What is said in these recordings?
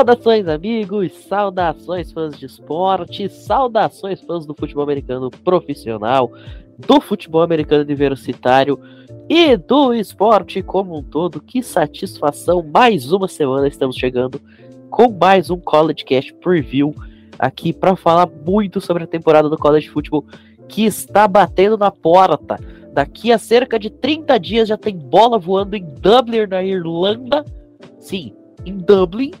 Saudações, amigos, saudações, fãs de esporte, saudações, fãs do futebol americano profissional, do futebol americano universitário e do esporte como um todo. Que satisfação! Mais uma semana estamos chegando com mais um College Cast Preview aqui para falar muito sobre a temporada do College Football que está batendo na porta. Daqui a cerca de 30 dias já tem bola voando em Dublin, na Irlanda. Sim, em Dublin,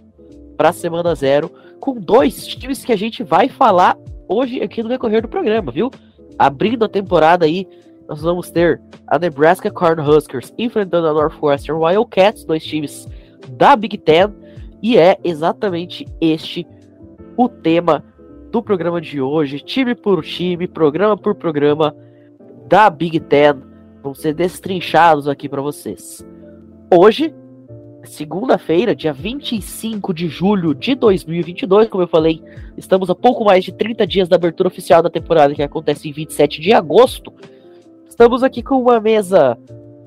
para a semana zero, com dois times que a gente vai falar hoje aqui no decorrer do programa, viu? Abrindo a temporada aí, nós vamos ter a Nebraska Cornhuskers enfrentando a Northwestern Wildcats, dois times da Big Ten, e é exatamente este o tema do programa de hoje, time por time, programa por programa da Big Ten, vão ser destrinchados aqui para vocês. Hoje, segunda-feira, dia 25 de julho de 2022, como eu falei, estamos a pouco mais de 30 dias da abertura oficial da temporada, que acontece em 27 de agosto. Estamos aqui com uma mesa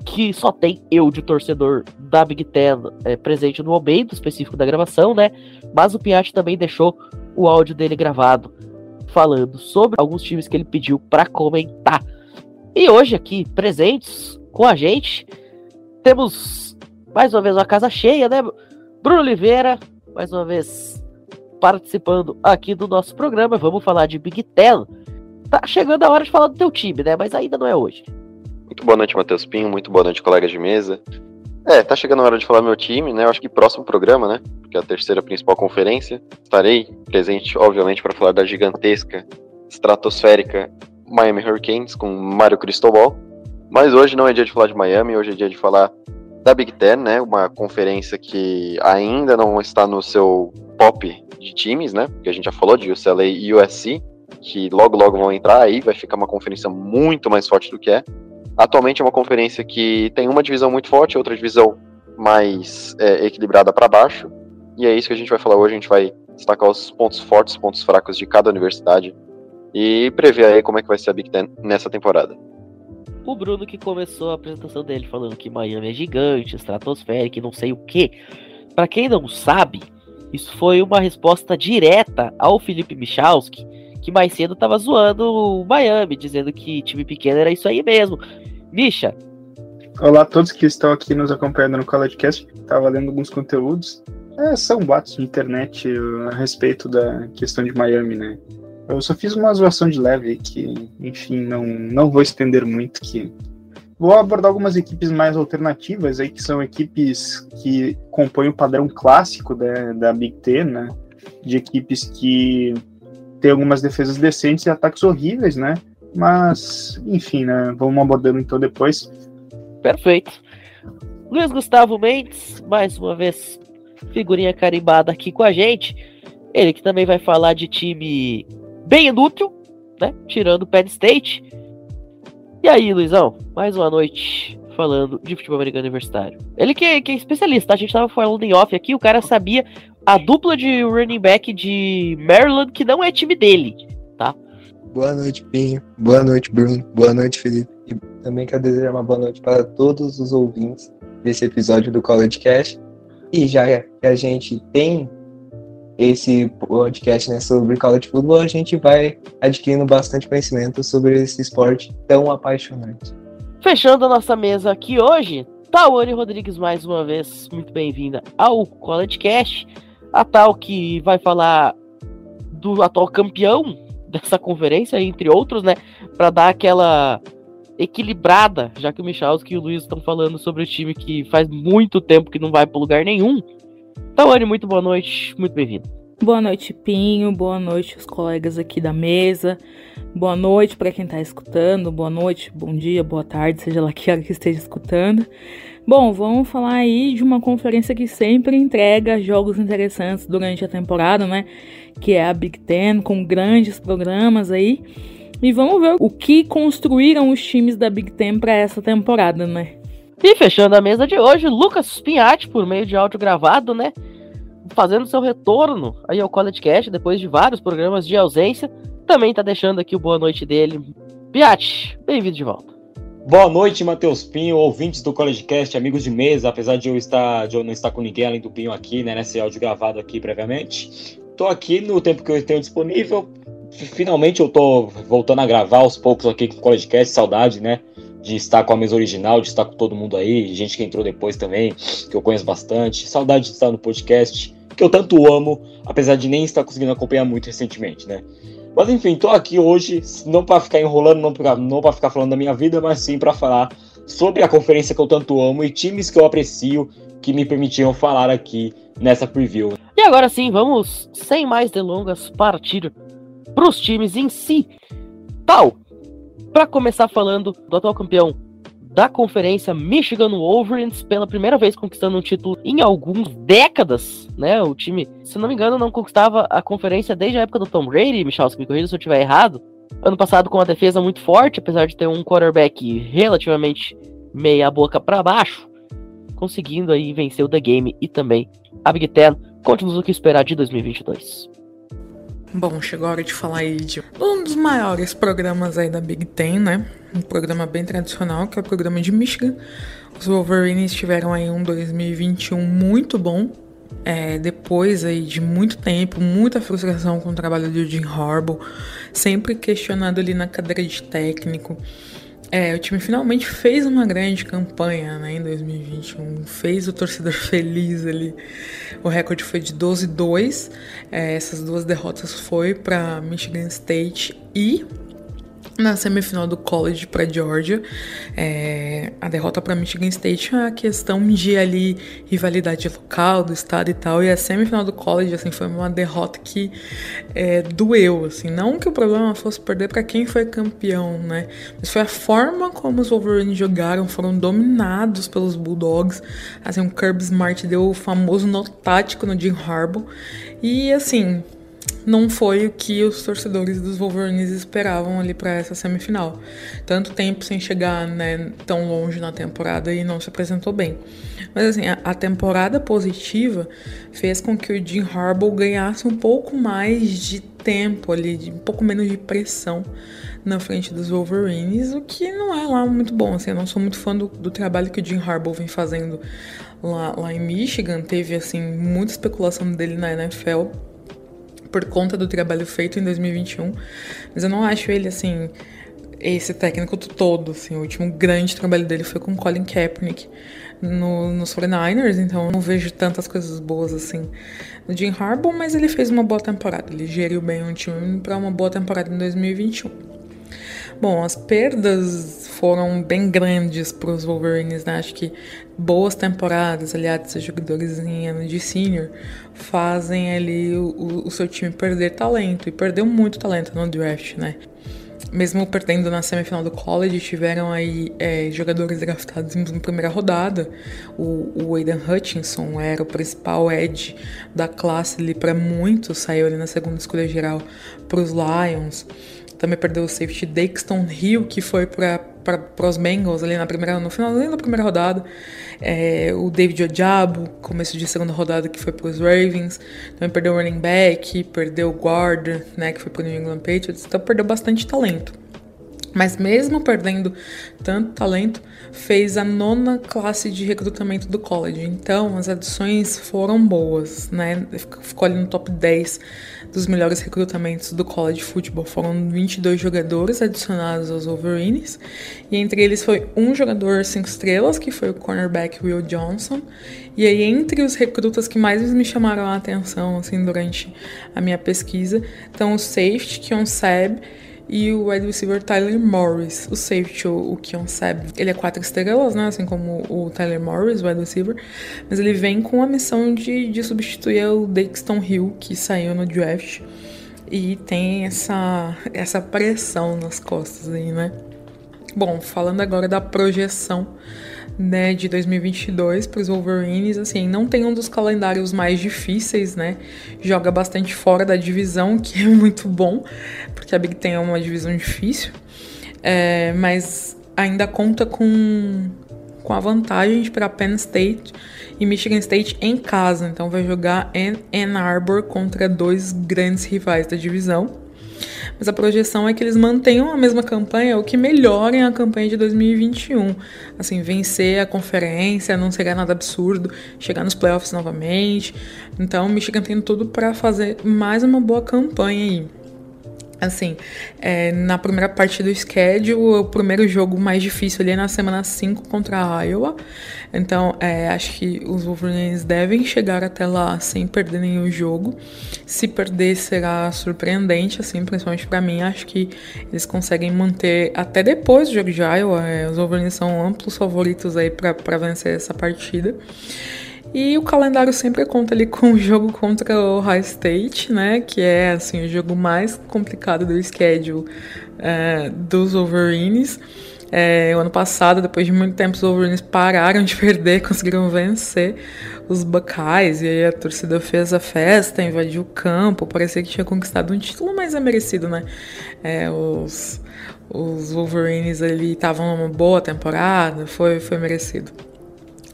que só tem eu de torcedor da Big Ten é, presente no momento específico da gravação, né? Mas o Piatti também deixou o áudio dele gravado falando sobre alguns times que ele pediu para comentar. E hoje aqui presentes com a gente temos mais uma vez uma casa cheia, né? Bruno Oliveira, mais uma vez participando aqui do nosso programa. Vamos falar de Big Ten. Tá chegando a hora de falar do teu time, né? Mas ainda não é hoje. Muito boa noite, Matheus Pinho. Muito boa noite, colegas de mesa. É, tá chegando a hora de falar meu time, né? Eu acho que próximo programa, né? Porque é a terceira principal conferência. Estarei presente, obviamente, para falar da gigantesca, estratosférica Miami Hurricanes com Mário Cristobal. Mas hoje não é dia de falar de Miami, hoje é dia de falar da Big Ten, né? Uma conferência que ainda não está no seu pop de times, né? Porque a gente já falou de UCLA e USC, que logo logo vão entrar aí, vai ficar uma conferência muito mais forte do que é. Atualmente é uma conferência que tem uma divisão muito forte, outra divisão mais é, equilibrada para baixo. E é isso que a gente vai falar hoje. A gente vai destacar os pontos fortes, pontos fracos de cada universidade e prever aí como é que vai ser a Big Ten nessa temporada. O Bruno que começou a apresentação dele falando que Miami é gigante, estratosférica não sei o que. Para quem não sabe, isso foi uma resposta direta ao Felipe Michalski, que mais cedo tava zoando o Miami, dizendo que time pequeno era isso aí mesmo. Misha. Olá a todos que estão aqui nos acompanhando no CollegeCast. Tava lendo alguns conteúdos. É, são boatos de internet a respeito da questão de Miami, né? Eu só fiz uma zoação de leve que, enfim, não, não vou estender muito que Vou abordar algumas equipes mais alternativas aí, que são equipes que compõem o padrão clássico da, da Big Ten, né? De equipes que têm algumas defesas decentes e ataques horríveis, né? Mas, enfim, né? Vamos abordando então depois. Perfeito. Luiz Gustavo Mendes, mais uma vez, figurinha carimbada aqui com a gente. Ele que também vai falar de time bem inútil, né? Tirando o Penn State. E aí, Luizão, mais uma noite falando de futebol americano universitário. Ele que, que é especialista, tá? a gente tava falando em off aqui, o cara sabia a dupla de running back de Maryland que não é time dele, tá? Boa noite, Pinho. Boa noite, Bruno. Boa noite, Felipe. E também quero desejar uma boa noite para todos os ouvintes desse episódio do College Cash. E já que a gente tem esse podcast né, sobre college football, a gente vai adquirindo bastante conhecimento sobre esse esporte tão apaixonante. Fechando a nossa mesa aqui hoje, Tawane Rodrigues mais uma vez, muito bem-vinda ao College Cast, a tal que vai falar do atual campeão dessa conferência, entre outros, né, para dar aquela equilibrada, já que o Michalski e o Luiz estão falando sobre o time que faz muito tempo que não vai para lugar nenhum. Tawane, muito boa noite, muito bem-vindo. Boa noite, Pinho. Boa noite, os colegas aqui da mesa. Boa noite para quem está escutando. Boa noite, bom dia, boa tarde, seja lá que hora que esteja escutando. Bom, vamos falar aí de uma conferência que sempre entrega jogos interessantes durante a temporada, né? Que é a Big Ten, com grandes programas aí. E vamos ver o que construíram os times da Big Ten para essa temporada, né? E fechando a mesa de hoje, Lucas Pinhatti, por meio de áudio gravado, né? Fazendo seu retorno aí ao College Cast, depois de vários programas de ausência. Também tá deixando aqui o boa noite dele. Piatti, bem-vindo de volta. Boa noite, Matheus Pinho, ouvintes do CollegeCast, amigos de mesa, apesar de eu estar de eu não estar com ninguém além do Pinho aqui, né, nesse áudio gravado aqui previamente. Tô aqui no tempo que eu tenho disponível. Finalmente eu tô voltando a gravar aos poucos aqui com o CollegeCast, saudade, né? De estar com a mesa original, de estar com todo mundo aí, gente que entrou depois também, que eu conheço bastante. Saudade de estar no podcast, que eu tanto amo, apesar de nem estar conseguindo acompanhar muito recentemente, né? Mas enfim, tô aqui hoje, não para ficar enrolando, não para não pra ficar falando da minha vida, mas sim para falar sobre a conferência que eu tanto amo e times que eu aprecio que me permitiram falar aqui nessa preview. E agora sim, vamos, sem mais delongas, partir para os times em si. Tal, para começar falando do atual campeão da conferência Michigan Wolverines pela primeira vez conquistando um título em algumas décadas, né? O time, se não me engano, não conquistava a conferência desde a época do Tom Brady, Michel, se me corrija se eu estiver errado. Ano passado com uma defesa muito forte, apesar de ter um quarterback relativamente meia boca para baixo, conseguindo aí vencer o The Game e também a Big Ten. Conte-nos o que esperar de 2022. Bom, chegou a hora de falar aí de um dos maiores programas aí da Big Ten, né? Um programa bem tradicional, que é o programa de Michigan. Os Wolverines tiveram aí um 2021 muito bom. É, depois aí de muito tempo, muita frustração com o trabalho do Jim Harbaugh, sempre questionado ali na cadeira de técnico. É, o time finalmente fez uma grande campanha né, em 2021, fez o torcedor feliz ali. O recorde foi de 12-2. É, essas duas derrotas foi para Michigan State e na semifinal do college para Georgia. É, a derrota para Michigan State é uma questão de ali rivalidade local do estado e tal. E a semifinal do college assim foi uma derrota que é, doeu, assim. Não que o problema fosse perder para quem foi campeão, né? Mas foi a forma como os Wolverines jogaram, foram dominados pelos Bulldogs. Assim, o Kirby Smart deu o famoso nó tático no Jim Harbaugh. E assim, não foi o que os torcedores dos Wolverines esperavam ali para essa semifinal. Tanto tempo sem chegar né, tão longe na temporada e não se apresentou bem. Mas assim, a, a temporada positiva fez com que o Jim Harbaugh ganhasse um pouco mais de tempo ali, de, um pouco menos de pressão na frente dos Wolverines, o que não é lá muito bom. Assim, eu não sou muito fã do, do trabalho que o Jim Harbaugh vem fazendo lá, lá em Michigan. Teve assim muita especulação dele na NFL por conta do trabalho feito em 2021, mas eu não acho ele assim esse técnico todo, assim, o último grande trabalho dele foi com Colin Kaepernick no, nos 49ers, então eu não vejo tantas coisas boas assim no Jim Harbaugh, mas ele fez uma boa temporada, ele geriu bem um time para uma boa temporada em 2021. Bom, as perdas foram bem grandes para os Wolverines, né? Acho que boas temporadas, aliados a jogadores em ano de senior, fazem ali o, o seu time perder talento, e perdeu muito talento no draft, né? mesmo perdendo na semifinal do college, tiveram aí é, jogadores draftados em primeira rodada. O, o Hutchinson era o principal edge da classe ali para muitos, saiu ali na segunda escolha geral para os Lions. Também perdeu o safety Dexton Hill, que foi para os Bengals ali na primeira, no finalzinho da primeira rodada. É, o David Ojabo, começo de segunda rodada, que foi para os Ravens. Também perdeu o running back, perdeu o guard, né, que foi para o New England Patriots. Então perdeu bastante talento. Mas mesmo perdendo tanto talento, fez a nona classe de recrutamento do college. Então as adições foram boas, né? Ficou ali no top 10 dos melhores recrutamentos do college football. Foram 22 jogadores adicionados aos Wolverines, e entre eles foi um jogador cinco estrelas, que foi o cornerback Will Johnson. E aí entre os recrutas que mais me chamaram a atenção assim durante a minha pesquisa, estão o safety, Keon é Seb, e o wide receiver Tyler Morris. O safety, o, Keon Seb, ele é quatro estrelas, né? Assim como o Tyler Morris, o wide receiver. Mas ele vem com a missão de, de substituir o Dexton Hill, que saiu no draft. E tem essa, essa pressão nas costas aí, né? Bom, falando agora da projeção né, de 2022 para os Wolverines, assim, não tem um dos calendários mais difíceis, né? Joga bastante fora da divisão, que é muito bom, porque a Big Ten é uma divisão difícil, é, mas ainda conta com, com a vantagem para Penn State e Michigan State em casa, então vai jogar em Ann Arbor contra dois grandes rivais da divisão. Mas a projeção é que eles mantenham a mesma campanha ou que melhorem a campanha de 2021. Assim, vencer a conferência, não seria nada absurdo, chegar nos playoffs novamente. Então, o Michigan tem tudo para fazer mais uma boa campanha aí. Assim, é, na primeira parte do schedule, o primeiro jogo mais difícil ali é na semana 5 contra a Iowa. Então, é, acho que os Wolverines devem chegar até lá sem perder nenhum jogo. Se perder, será surpreendente, assim, principalmente para mim. Acho que eles conseguem manter até depois do jogo de Iowa. É, os Wolverines são amplos favoritos aí para vencer essa partida. E o calendário sempre conta ali com o jogo contra o High State, né? Que é assim o jogo mais complicado do schedule é, dos Wolverines. É, o ano passado, depois de muito tempo, os Wolverines pararam de perder, conseguiram vencer os Buckeyes, e aí a torcida fez a festa, invadiu o campo, parecia que tinha conquistado um título, mas é merecido, né? É, os, os Wolverines ali estavam numa boa temporada, foi, foi merecido.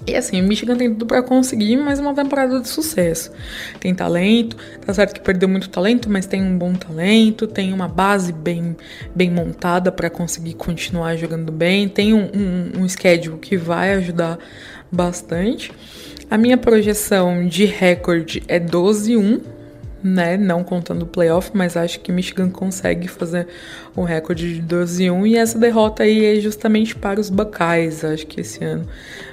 E assim, Michigan tem tudo para conseguir mais uma temporada de sucesso. Tem talento, tá certo que perdeu muito talento, mas tem um bom talento, tem uma base bem, bem montada para conseguir continuar jogando bem, tem um, um, um schedule que vai ajudar bastante. A minha projeção de recorde é 12-1, né? Não contando o playoff, mas acho que Michigan consegue fazer um recorde de 12 1 e essa derrota aí é justamente para os Buckeyes. Acho que esse ano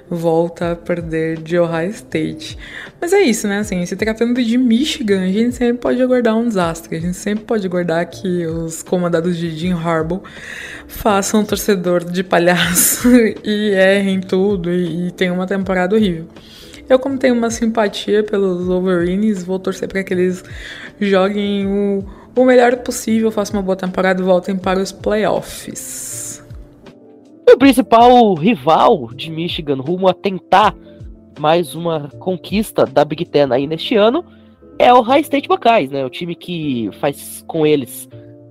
volta a perder de Ohio State. Mas é isso, né? Assim, se tratando de Michigan, a gente sempre pode aguardar um desastre. A gente sempre pode aguardar que os comandados de Jim Harbaugh façam um torcedor de palhaço e errem tudo e, e tenham uma temporada horrível. Eu, como tenho uma simpatia pelos Wolverines, vou torcer para que eles joguem o, o melhor possível, façam uma boa temporada e voltem para os playoffs. O principal rival de Michigan rumo a tentar mais uma conquista da Big Ten aí neste ano é o High State Buckeyes, né? O time que faz com eles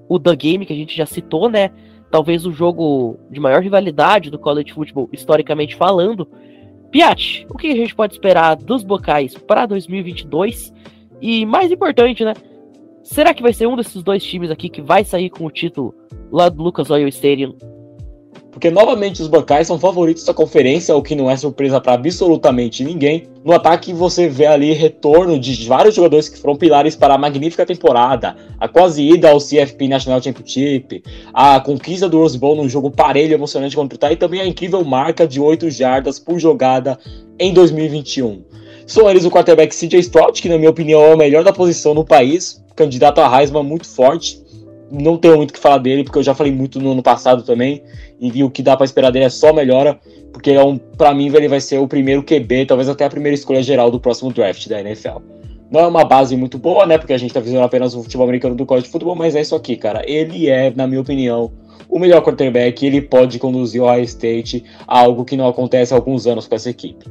o The Game, que a gente já citou, né? Talvez o jogo de maior rivalidade do college football, historicamente falando. Piat, o que a gente pode esperar dos Bocais para 2022? E mais importante, né? Será que vai ser um desses dois times aqui que vai sair com o título lá do Lucas Oil Stadium porque novamente os Buckeyes são favoritos da conferência, o que não é surpresa para absolutamente ninguém. No ataque você vê ali retorno de vários jogadores que foram pilares para a magnífica temporada, a quase ida ao CFP National Championship, a conquista do Rose Bowl num jogo parelho emocionante contra o e também a incrível marca de 8 jardas por jogada em 2021. São eles o quarterback CJ Stroud, que na minha opinião é o melhor da posição no país, candidato a Heisman muito forte, não tenho muito o que falar dele, porque eu já falei muito no ano passado também. E o que dá para esperar dele é só melhora, porque é um, para mim ele vai ser o primeiro QB, talvez até a primeira escolha geral do próximo draft da NFL. Não é uma base muito boa, né? Porque a gente tá visando apenas o futebol americano do college de futebol, mas é isso aqui, cara. Ele é, na minha opinião, o melhor quarterback. Ele pode conduzir o Ohio State a algo que não acontece há alguns anos com essa equipe.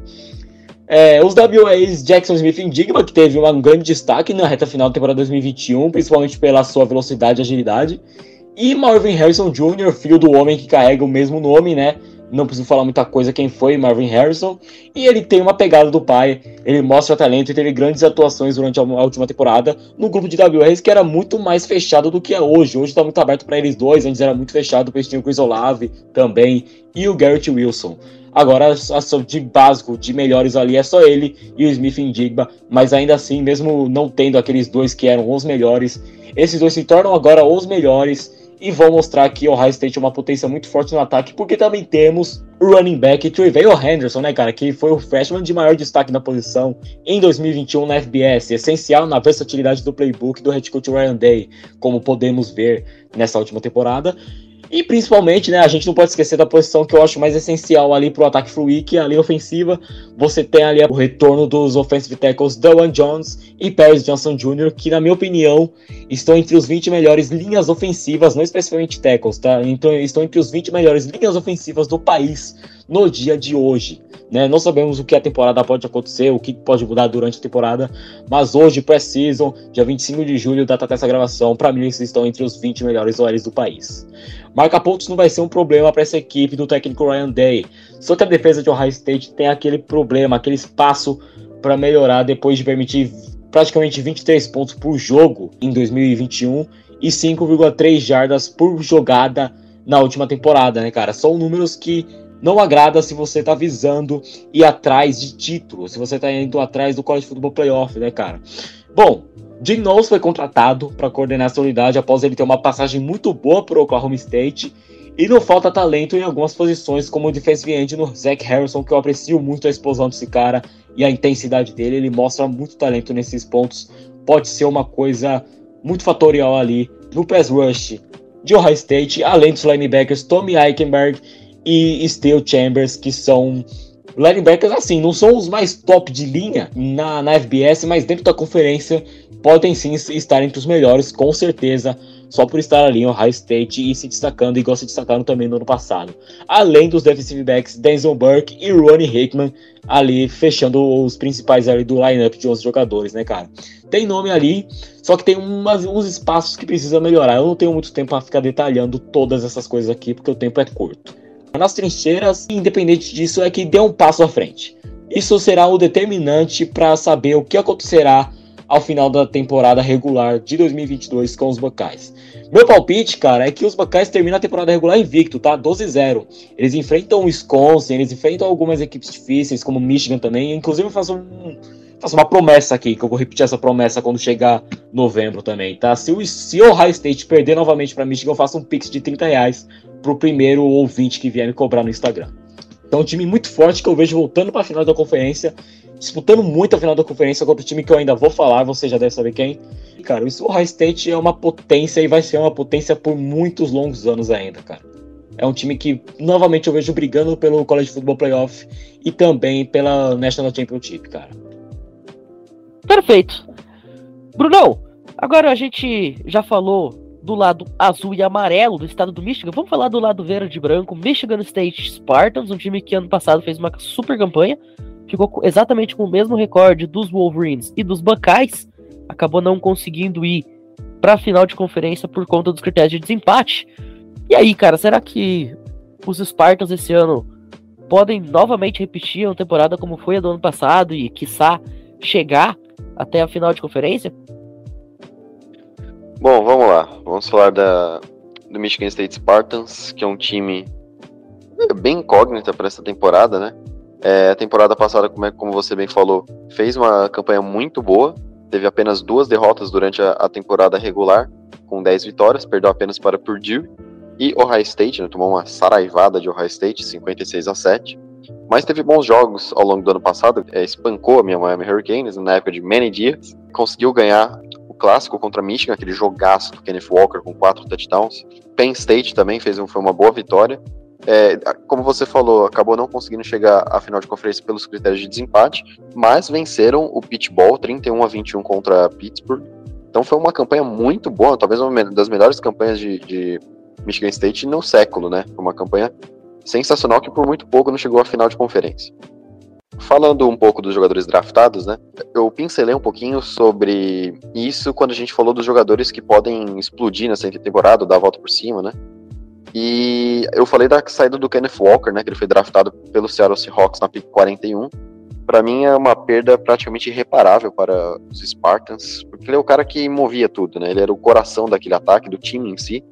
É, os WAs Jackson Smith Indigma, que teve um grande destaque na reta final da temporada 2021, principalmente pela sua velocidade e agilidade. E Marvin Harrison Jr., filho do homem que carrega o mesmo nome, né? Não preciso falar muita coisa quem foi Marvin Harrison. E ele tem uma pegada do pai, ele mostra talento e teve grandes atuações durante a última temporada no grupo de WAs que era muito mais fechado do que é hoje. Hoje está muito aberto para eles dois, antes era muito fechado, depois tinha o Chris Olave também e o Garrett Wilson. Agora, a de básico, de melhores ali, é só ele e o Smith Indigba. Mas ainda assim, mesmo não tendo aqueles dois que eram os melhores, esses dois se tornam agora os melhores e vão mostrar que o Ohio State é uma potência muito forte no ataque, porque também temos o running back Trevor Henderson, né, cara, que foi o freshman de maior destaque na posição em 2021 na FBS, essencial na versatilidade do playbook do head coach Ryan Day, como podemos ver nessa última temporada. E principalmente, né, a gente não pode esquecer da posição que eu acho mais essencial ali para o ataque fluir, que é a linha ofensiva. Você tem ali o retorno dos offensive tackles Dowan Jones e Paris Johnson Jr., que na minha opinião estão entre os 20 melhores linhas ofensivas, não especificamente tackles, tá? Então, estão entre os 20 melhores linhas ofensivas do país no dia de hoje. Né? Não sabemos o que a temporada pode acontecer, o que pode mudar durante a temporada, mas hoje, pré-season, dia 25 de julho, data dessa gravação, para mim eles estão entre os 20 melhores OLs do país. Marca pontos não vai ser um problema para essa equipe do técnico Ryan Day, só que a defesa de Ohio State tem aquele problema, aquele espaço para melhorar depois de permitir praticamente 23 pontos por jogo em 2021 e 5,3 jardas por jogada na última temporada, né, cara? São números que não agrada se você tá visando ir atrás de título, se você tá indo atrás do College Football Playoff, né, cara? Bom, Jim Knowles foi contratado para coordenar essa unidade após ele ter uma passagem muito boa o Oklahoma State e não falta talento em algumas posições, como o defensive end no Zach Harrison, que eu aprecio muito a explosão desse cara e a intensidade dele. Ele mostra muito talento nesses pontos. Pode ser uma coisa muito fatorial ali no pass rush de Ohio State, além dos linebackers Tommy Eichenberg e Steel Chambers, que são linebackers assim, não são os mais top de linha na, na FBS, mas dentro da conferência podem sim estar entre os melhores, com certeza só por estar ali em Ohio State e se destacando, igual se destacaram também no ano passado. Além dos defensive backs Denzel Burke e Ronnie Hickman ali fechando os principais ali do lineup de 11 jogadores, né, cara? Tem nome ali, só que tem umas, uns espaços que precisa melhorar. Eu não tenho muito tempo para ficar detalhando todas essas coisas aqui, porque o tempo é curto. Nas trincheiras, independente disso, é que dê um passo à frente. Isso será o determinante para saber o que acontecerá ao final da temporada regular de 2022 com os Buckeyes. Meu palpite, cara, é que os Buckeyes terminam a temporada regular invicto, tá? 12-0. Eles enfrentam o Wisconsin, eles enfrentam algumas equipes difíceis, como Michigan também. Inclusive, eu faço, um, faço uma promessa aqui, que eu vou repetir essa promessa quando chegar novembro também, tá? Se o, se o Ohio State perder novamente para Michigan, eu faço um pix de 30 reais pro primeiro ouvinte que vier me cobrar no Instagram. Então, um time muito forte que eu vejo voltando para a final da conferência disputando muito a final da conferência contra o time que eu ainda vou falar, você já deve saber quem. Cara, o Ohio State é uma potência e vai ser uma potência por muitos longos anos ainda, cara. É um time que novamente eu vejo brigando pelo College Football Playoff e também pela National Championship, cara. Perfeito. Brunão, agora a gente já falou do lado azul e amarelo do estado do Michigan. Vamos falar do lado verde e branco, Michigan State Spartans, um time que ano passado fez uma super campanha, ficou exatamente com o mesmo recorde dos Wolverines e dos Buckeyes, acabou não conseguindo ir para a final de conferência por conta dos critérios de desempate. E aí, cara, será que os Spartans esse ano podem novamente repetir uma temporada como foi a do ano passado e, quiçá, chegar até a final de conferência? Bom, vamos lá. Vamos falar da, do Michigan State Spartans, que é um time bem incógnita para essa temporada, né? É, a temporada passada, como, é, como você bem falou, fez uma campanha muito boa. Teve apenas duas derrotas durante a, a temporada regular, com 10 vitórias, perdeu apenas para Purdue e Ohio State, né, tomou uma saraivada de Ohio State, 56 a 7. Mas teve bons jogos ao longo do ano passado, é, espancou a minha Miami Hurricanes na época de Manny Diaz, conseguiu ganhar o clássico contra Michigan, aquele jogaço do Kenneth Walker com quatro touchdowns. Penn State também fez um, foi uma boa vitória. É, como você falou, acabou não conseguindo chegar à final de conferência pelos critérios de desempate, mas venceram o Pitbull 31 a 21 contra Pittsburgh. Então foi uma campanha muito boa, talvez uma das melhores campanhas de, de Michigan State no século, né? Foi uma campanha sensacional que por muito pouco não chegou à final de conferência. Falando um pouco dos jogadores draftados, né? Eu pincelei um pouquinho sobre isso quando a gente falou dos jogadores que podem explodir nessa temporada, dar a volta por cima, né? E eu falei da saída do Kenneth Walker, né, que ele foi draftado pelo Seattle Seahawks na pick 41. Para mim é uma perda praticamente irreparável para os Spartans, porque ele é o cara que movia tudo, né? Ele era o coração daquele ataque, do time em si.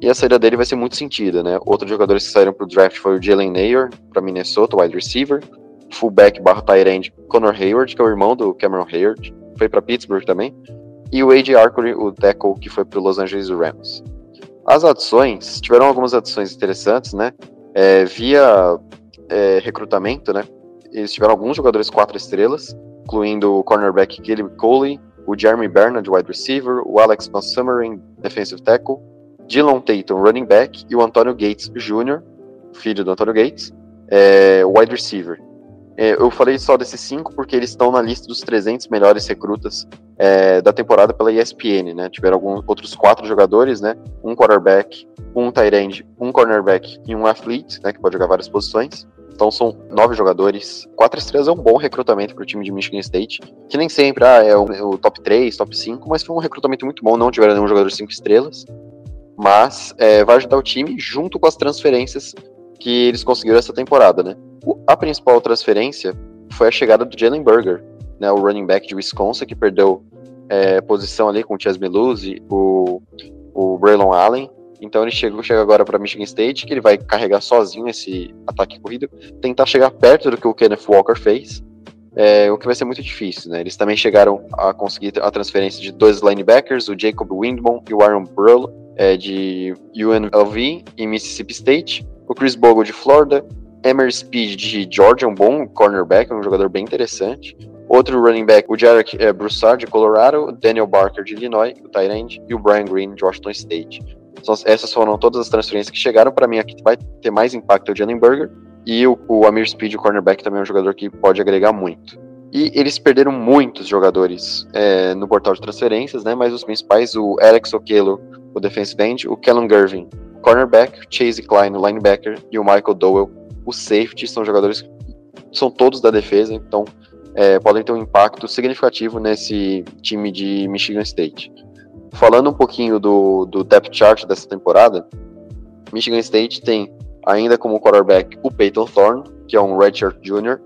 E a saída dele vai ser muito sentida, né? Outros jogadores que saíram para o draft foi o Jalen Nayer, para Minnesota, wide receiver. Fullback barra tight end Connor Hayward, que é o irmão do Cameron Hayward, foi para Pittsburgh também. E o A.J. Arcory, o tackle, que foi para Los Angeles Rams. As adições, tiveram algumas adições interessantes, né? É, via é, recrutamento, né? Eles tiveram alguns jogadores quatro estrelas, incluindo o cornerback Caleb Coley, o Jeremy Bernard, wide receiver, o Alex Montgomery, defensive tackle, Dylan Tatum, running back, e o Antônio Gates Jr., filho do Antônio Gates, é, wide receiver. É, eu falei só desses cinco porque eles estão na lista dos 300 melhores recrutas é, da temporada pela ESPN, né? Tiveram alguns outros quatro jogadores, né? Um quarterback, um tight end, um cornerback e um athlete, né? Que pode jogar várias posições. Então são nove jogadores. Quatro estrelas é um bom recrutamento para o time de Michigan State, que nem sempre ah, é o, top 3, top 5, mas foi um recrutamento muito bom. Não tiveram nenhum jogador cinco estrelas, mas é, vai ajudar o time junto com as transferências que eles conseguiram essa temporada, né? A principal transferência foi a chegada do Jalen Burger, né, o running back de Wisconsin, que perdeu é, posição ali com o Chas Meluzzi, o o Braylon Allen. Então ele chega, chega agora para Michigan State, que ele vai carregar sozinho esse ataque corrido, tentar chegar perto do que o Kenneth Walker fez, é, o que vai ser muito difícil, né? Eles também chegaram a conseguir a transferência de dois linebackers, o Jacob Windbom e o Aaron Burl, é, de UNLV e Mississippi State, o Chris Bogle de Florida, Emer Speed de Georgia, um bom cornerback, um jogador bem interessante, Outro running back, o Jarek é, Broussard, de Colorado, Daniel Barker, de Illinois, o Tyrande, e o Brian Green, de Washington State. Então, essas foram todas as transferências que chegaram. Para mim, aqui vai ter mais impacto o Jalen Burger. E o, o Amir Speed, o cornerback, também é um jogador que pode agregar muito. E eles perderam muitos jogadores é, no portal de transferências, né? Mas os principais, o Alex Okello, o defensive end, o Kellen Gervin, cornerback, Chase Klein, o linebacker, e o Michael Dowell, o safety, são jogadores são todos da defesa, então é, podem ter um impacto significativo nesse time de Michigan State. Falando um pouquinho do, do depth chart dessa temporada, Michigan State tem ainda como quarterback o Peyton Thorne, que é um redshirt junior.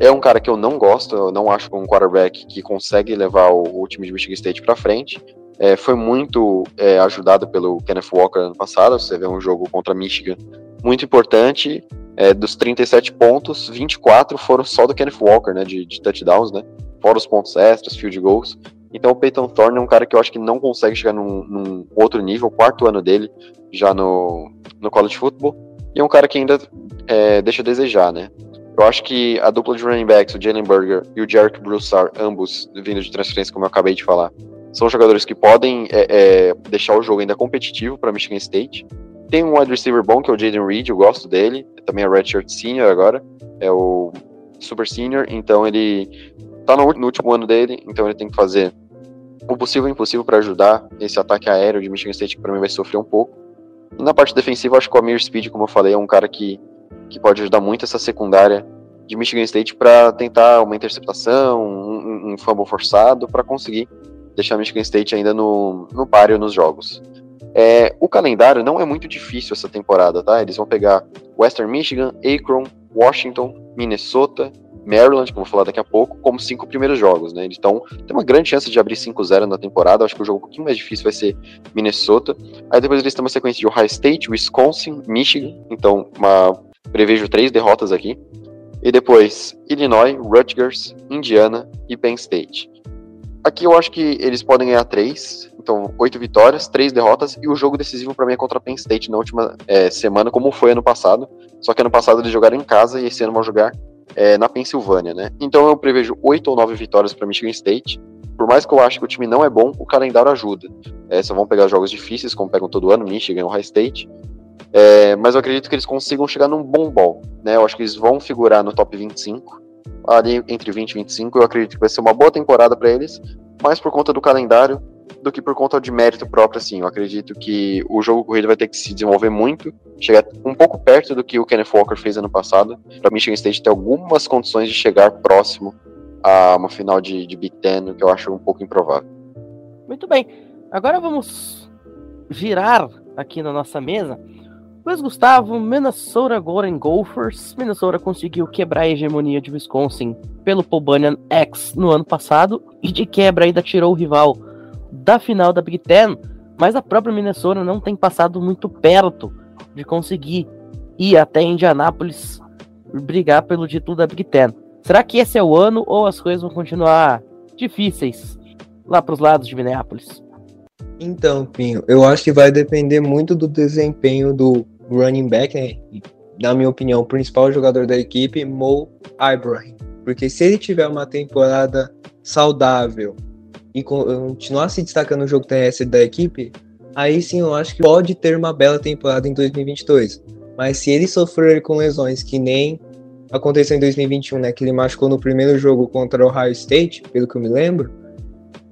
É um cara que eu não gosto, eu não acho um quarterback que consegue levar o, o time de Michigan State para frente. É, foi muito é, ajudado pelo Kenneth Walker ano passado. Você vê um jogo contra Michigan muito importante é, dos 37 pontos, 24 foram só do Kenneth Walker, né, de, de, touchdowns, né, fora os pontos extras, field goals. Então o Peyton Thorne é um cara que eu acho que não consegue chegar num, num outro nível, quarto ano dele já no, no college football, e é um cara que ainda é, deixa a desejar, né. Eu acho que a dupla de running backs, o Jalen Burger e o Jarek Broussard, ambos vindo de transferência, como eu acabei de falar, são jogadores que podem é, é, deixar o jogo ainda competitivo para Michigan State. Tem um wide receiver bom, que é o Jaden Reed, eu gosto dele. Também é redshirt senior agora. É o super senior, então ele tá no, no último ano dele, então ele tem que fazer o possível e o impossível para ajudar esse ataque aéreo de Michigan State, que para mim vai sofrer um pouco. E na parte defensiva, acho que o Amir Speed, como eu falei, é um cara que, que pode ajudar muito essa secundária de Michigan State para tentar uma interceptação, um, um fumble forçado, para conseguir deixar Michigan State ainda no, no páreo nos jogos. É, o calendário não é muito difícil essa temporada, tá? Eles vão pegar Western Michigan, Akron, Washington, Minnesota, Maryland, que eu vou falar daqui a pouco, como cinco primeiros jogos, né? Então, tem uma grande chance de abrir 5-0 na temporada. Acho que o jogo um pouquinho mais difícil vai ser Minnesota. Aí depois eles têm uma sequência de Ohio State, Wisconsin, Michigan. Então, uma... prevejo três derrotas aqui. E depois Illinois, Rutgers, Indiana e Penn State. Aqui eu acho que eles podem ganhar três. Então, oito vitórias, três derrotas, e o jogo decisivo para mim é contra a Penn State na última é, semana, como foi ano passado. Só que ano passado eles jogaram em casa e esse ano vão jogar é, na Pensilvânia, né? Então eu prevejo oito ou nove vitórias para Michigan State. Por mais que eu ache que o time não é bom, o calendário ajuda. É, só vão pegar jogos difíceis, como pegam todo ano, Michigan, Ohio State. É, mas eu acredito que eles consigam chegar num bom ball, né? Eu acho que eles vão figurar no top 25, ali entre 20 e 25. Eu acredito que vai ser uma boa temporada para eles, mais por conta do calendário do que por conta de mérito próprio, assim. Eu acredito que o jogo corrido vai ter que se desenvolver muito, chegar um pouco perto do que o Kenneth Walker fez ano passado, para Michigan State ter algumas condições de chegar próximo a uma final de, de Big Ten, que eu acho um pouco improvável. Muito bem. Agora vamos virar aqui na nossa mesa. Luiz Gustavo, Minnesota Golden Gophers. Minnesota conseguiu quebrar a hegemonia de Wisconsin pelo Paul Bunyan X no ano passado e de quebra ainda tirou o rival da final da Big Ten, mas a própria Minnesota não tem passado muito perto de conseguir ir até Indianápolis brigar pelo título da Big Ten. Será que esse é o ano ou as coisas vão continuar difíceis lá para os lados de Minneapolis? Então, Pinho, eu acho que vai depender muito do desempenho do running back, né? Na minha opinião, o principal jogador da equipe, Mo Ibrahim. Porque se ele tiver uma temporada saudável, e continuar se destacando no jogo terrestre da equipe, aí sim eu acho que pode ter uma bela temporada em 2022. Mas se ele sofrer com lesões que nem aconteceu em 2021, né, que ele machucou no primeiro jogo contra o Ohio State, pelo que eu me lembro,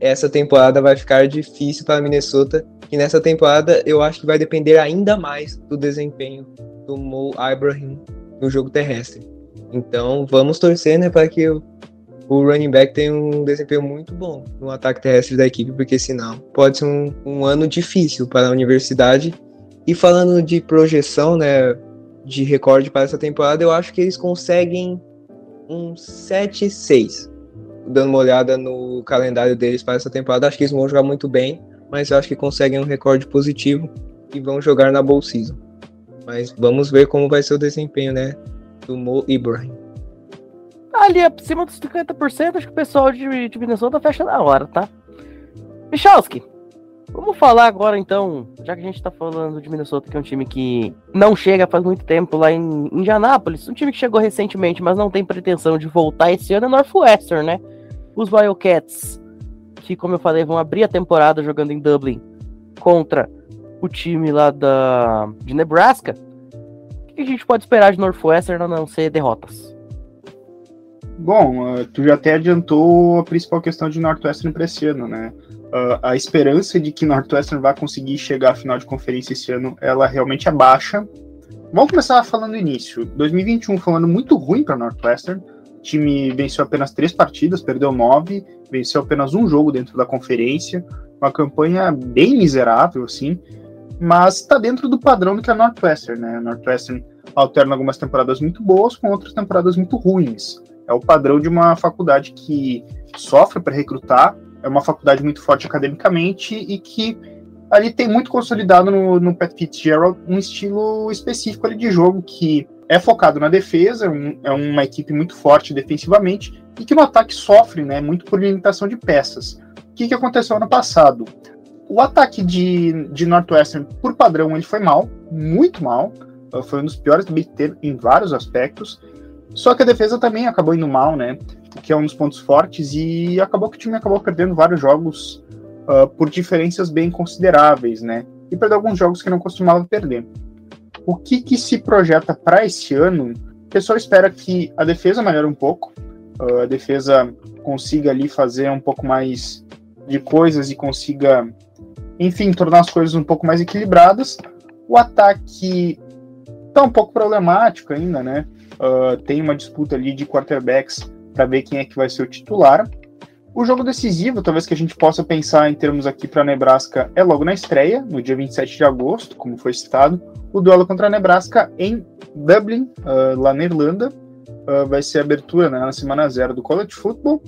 essa temporada vai ficar difícil para Minnesota. E nessa temporada eu acho que vai depender ainda mais do desempenho do Mo Ibrahim no jogo terrestre. Então vamos torcer, né, para que o running back tem um desempenho muito bom no ataque terrestre da equipe, porque senão pode ser um, um ano difícil para a universidade. E falando de projeção, né, de recorde para essa temporada, eu acho que eles conseguem um 7-6. Dando uma olhada no calendário deles para essa temporada, acho que eles vão jogar muito bem. mas eu acho que conseguem um recorde positivo e vão jogar na Bowl Season. Mas vamos ver como vai ser o desempenho, né, do Mo Ibrahim. Ali acima dos 50%, acho que o pessoal de, de Minnesota fecha na hora, tá? Michalski, vamos falar agora então, já que a gente tá falando de Minnesota, que é um time que não chega faz muito tempo lá em Indianápolis, um time que chegou recentemente, mas não tem pretensão de voltar esse ano é Northwestern, né? Os Wildcats, que como eu falei, vão abrir a temporada jogando em Dublin contra o time lá da, de Nebraska. O que a gente pode esperar de Northwestern a não ser derrotas? Bom, uh, tu já até adiantou a principal questão de Northwestern para esse ano, né? Uh, a esperança de que Northwestern vai conseguir chegar à final de conferência esse ano, ela realmente é baixa. Vamos começar falando do início. 2021 foi um ano muito ruim para Northwestern. O time venceu apenas três partidas, perdeu nove, venceu apenas um jogo dentro da conferência. Uma campanha bem miserável, assim, mas está dentro do padrão do que é a Northwestern, né? A Northwestern alterna algumas temporadas muito boas com outras temporadas muito ruins. É o padrão de uma faculdade que sofre para recrutar, é uma faculdade muito forte academicamente e que ali tem muito consolidado no, no Pat Fitzgerald um estilo específico ali de jogo que é focado na defesa, um, é uma equipe muito forte defensivamente e que no ataque sofre né, muito por limitação de peças. O que, que aconteceu ano passado? O ataque de, de Northwestern, por padrão, ele foi mal, muito mal. Foi um dos piores do Big Ten em vários aspectos. Só que a defesa também acabou indo mal, né? que é um dos pontos fortes, e acabou que o time acabou perdendo vários jogos uh, por diferenças bem consideráveis, né? E perdeu alguns jogos que não costumava perder. O que, que se projeta para esse ano? O pessoal espera que a defesa melhore um pouco, uh, a defesa consiga ali fazer um pouco mais de coisas e consiga, enfim, tornar as coisas um pouco mais equilibradas. O ataque tá um pouco problemático ainda, né? Uh, tem uma disputa ali de quarterbacks para ver quem é que vai ser o titular. O jogo decisivo, talvez que a gente possa pensar em termos aqui para Nebraska, é logo na estreia, no dia 27 de agosto, como foi citado, o duelo contra a Nebraska em Dublin, uh, lá na Irlanda. Uh, vai ser a abertura né, na semana zero do College Football.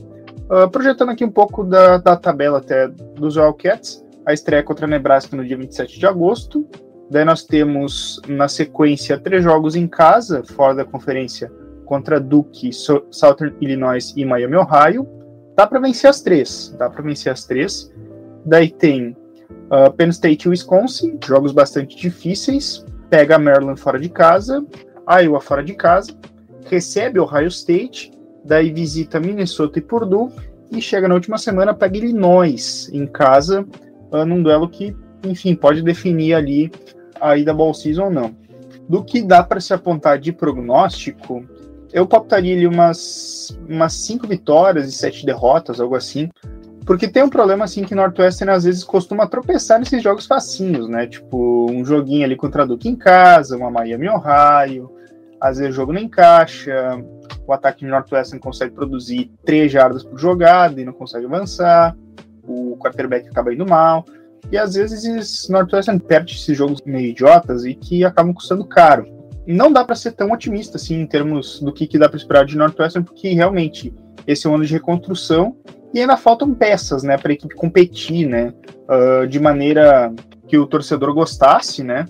Uh, projetando aqui um pouco da, da tabela até dos Wildcats, a estreia contra a Nebraska no dia 27 de agosto. Daí nós temos, na sequência, três jogos em casa, fora da conferência, contra Duke, Southern Illinois e Miami, Ohio. Dá para vencer as três, dá para vencer as três. Daí tem uh, Penn State e Wisconsin, jogos bastante difíceis. Pega Maryland fora de casa, Iowa fora de casa, recebe Ohio State, daí visita Minnesota e Purdue e chega na última semana pega Illinois em casa, uh, num duelo que, enfim, pode definir ali a ida Ball Season ou não. Do que dá para se apontar de prognóstico, eu captaria ali umas, umas cinco vitórias e sete derrotas, algo assim. Porque tem um problema assim que Northwestern às vezes costuma tropeçar nesses jogos facinhos, né? Tipo, um joguinho ali contra a Duke em casa, uma Miami Ohio, às vezes o jogo não encaixa, o ataque de Northwestern consegue produzir três jardas por jogada e não consegue avançar, o quarterback acaba indo mal, e às vezes Northwestern perde esses jogos meio idiotas e que acabam custando caro. Não dá para ser tão otimista assim em termos do que, que dá para esperar de Northwestern, porque realmente esse é um ano de reconstrução e ainda faltam peças, né, para a equipe competir, né, uh, de maneira que o torcedor gostasse, né,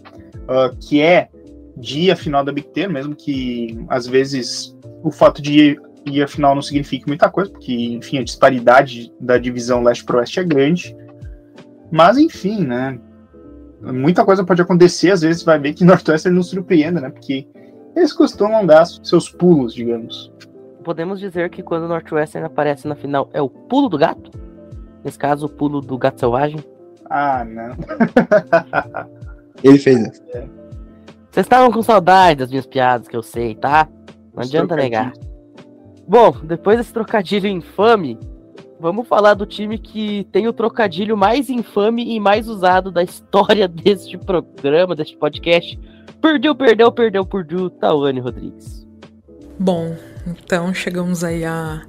uh, que é dia final da Big Ten, mesmo que às vezes o fato de ir, ir final não signifique muita coisa, porque enfim a disparidade da divisão leste para oeste é grande, mas enfim, né, muita coisa pode acontecer, às vezes vai ver que Northwestern nos surpreenda, né? Porque eles costumam dar seus pulos, digamos. Podemos dizer que quando o Northwestern aparece na final é o pulo do gato? Nesse caso, o pulo do gato selvagem? Ah, não. Ele fez essa. É. Vocês estavam com saudade das minhas piadas, que eu sei, tá? Não adianta negar. Bom, depois desse trocadilho infame, Vamos falar do time que tem o trocadilho mais infame e mais usado da história deste programa, deste podcast. Perdeu, perdeu, perdeu, perdeu, Tawane Rodrigues. Bom, Então chegamos aí a,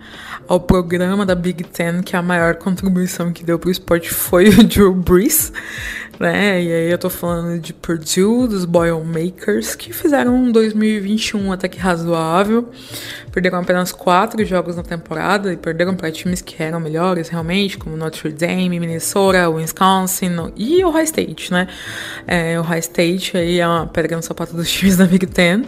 ao programa da Big Ten, que a maior contribuição que deu para o esporte foi o Drew Brees, né? E aí eu tô falando de Purdue, dos Boilermakers, que fizeram um 2021 até que razoável. Perderam apenas quatro jogos na temporada e perderam para times que eram melhores realmente, como Notre Dame, Minnesota, Wisconsin e o High State, né? É, o High State aí é uma pedra no sapato dos times da Big Ten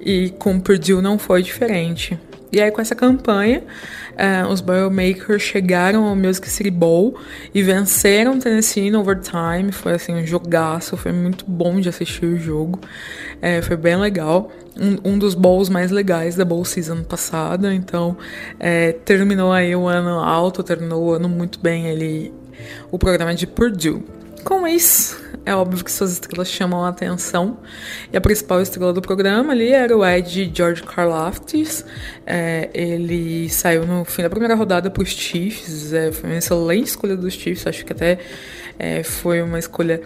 e com Purdue não foi diferente. E aí, com essa campanha, uh, os Boilermakers chegaram ao Music City Bowl e venceram Tennessee no overtime. Foi assim um jogaço, foi muito bom de assistir o jogo. É, foi bem legal. Um, um, dos bowls mais legais da bowl season passada. Então, é, terminou aí o ano alto, terminou o ano muito bem ali o programa de Purdue. Com isso, é óbvio que suas estrelas chamam a atenção. E a principal estrela do programa ali era o Ed George Karlaftis. É, ele saiu no fim da primeira rodada para os Chiefs. É, foi uma excelente escolha dos Chiefs. Acho que até é, foi uma escolha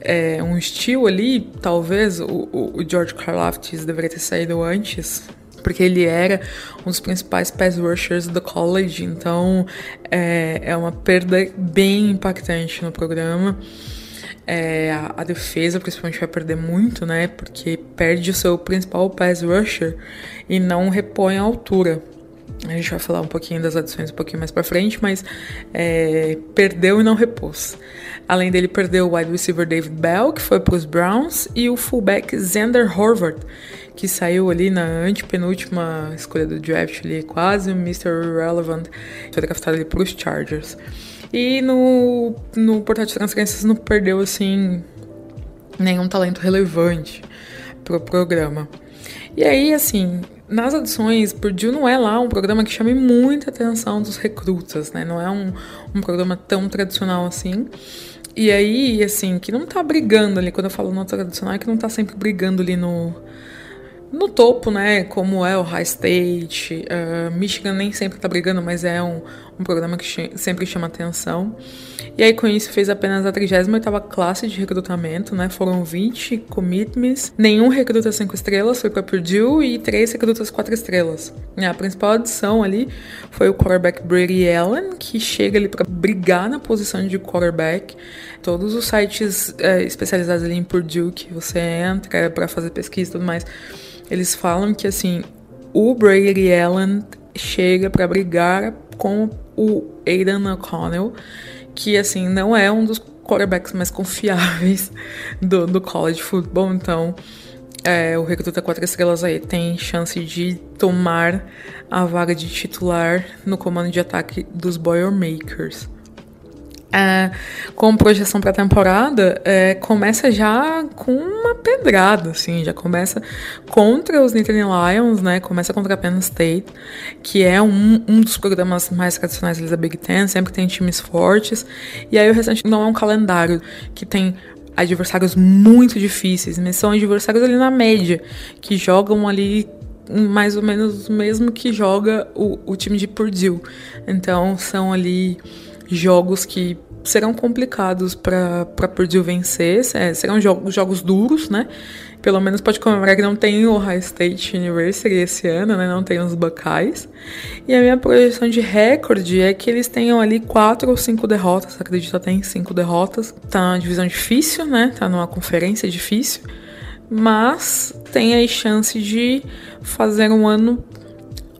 é, um estilo ali, talvez o, o George Karlaftis deveria ter saído antes, porque ele era um dos principais pass rushers do college, então é, é uma perda bem impactante no programa. É, a, a, defesa principalmente vai perder muito, né? Porque perde o seu principal pass rusher e não repõe a altura. A gente vai falar um pouquinho das adições um pouquinho mais para frente, mas é, perdeu e não repôs. Além dele, perdeu o wide receiver David Bell, que foi para os Browns, e o fullback Xander Horvath, que saiu ali na antepenúltima escolha do draft ali, quase o Mr. Irrelevant, foi draftado ali para os Chargers. E no, no portal de transferências não perdeu, assim, nenhum talento relevante pro programa. E aí, assim, nas adições, Purdue não é lá um programa que chame muita atenção dos recrutas, né? Não é um, um programa tão tradicional assim. E aí, assim, que não tá brigando ali, quando eu falo não tradicional, é que não tá sempre brigando ali no, no topo, né, como é o High State, uh, Michigan nem sempre tá brigando, mas é um, um programa que sempre chama atenção. E aí com isso fez apenas a 38ª classe de recrutamento, né, foram 20 commitments, nenhum recruta 5 estrelas foi para Purdue e 3 recrutas 4 estrelas. A principal adição ali foi o quarterback Brady Allen, que chega ali para brigar na posição de quarterback. Todos os sites é, especializados ali em Purdue que você entra para fazer pesquisa e tudo mais, eles falam que assim, o Brady Allen chega para brigar com o Aidan O'Connell, que assim não é um dos quarterbacks mais confiáveis do, do college football, então é, o recruta quatro estrelas aí tem chance de tomar a vaga de titular no comando de ataque dos Boilermakers é, com projeção para a temporada, é, começa já com uma pedrada, assim, já começa contra os Nittany Lions, né, começa contra a Penn State, que é um, um dos programas mais tradicionais da Big Ten, sempre tem times fortes, e aí o restante não é um calendário que tem adversários muito difíceis, mas são adversários ali na média, que jogam ali mais ou menos o mesmo que joga o, o time de Purdue, então são ali jogos que serão complicados para Purdue vencer, é, serão jogos, jogos duros, né? Pelo menos pode comemorar que não tem o High State University esse ano, né? Não tem os Buckeyes. E a minha projeção de recorde é que eles tenham ali quatro ou cinco derrotas. Acredito até em cinco derrotas. Tá numa divisão difícil, né? Tá numa conferência difícil. Mas tem aí chance de fazer um ano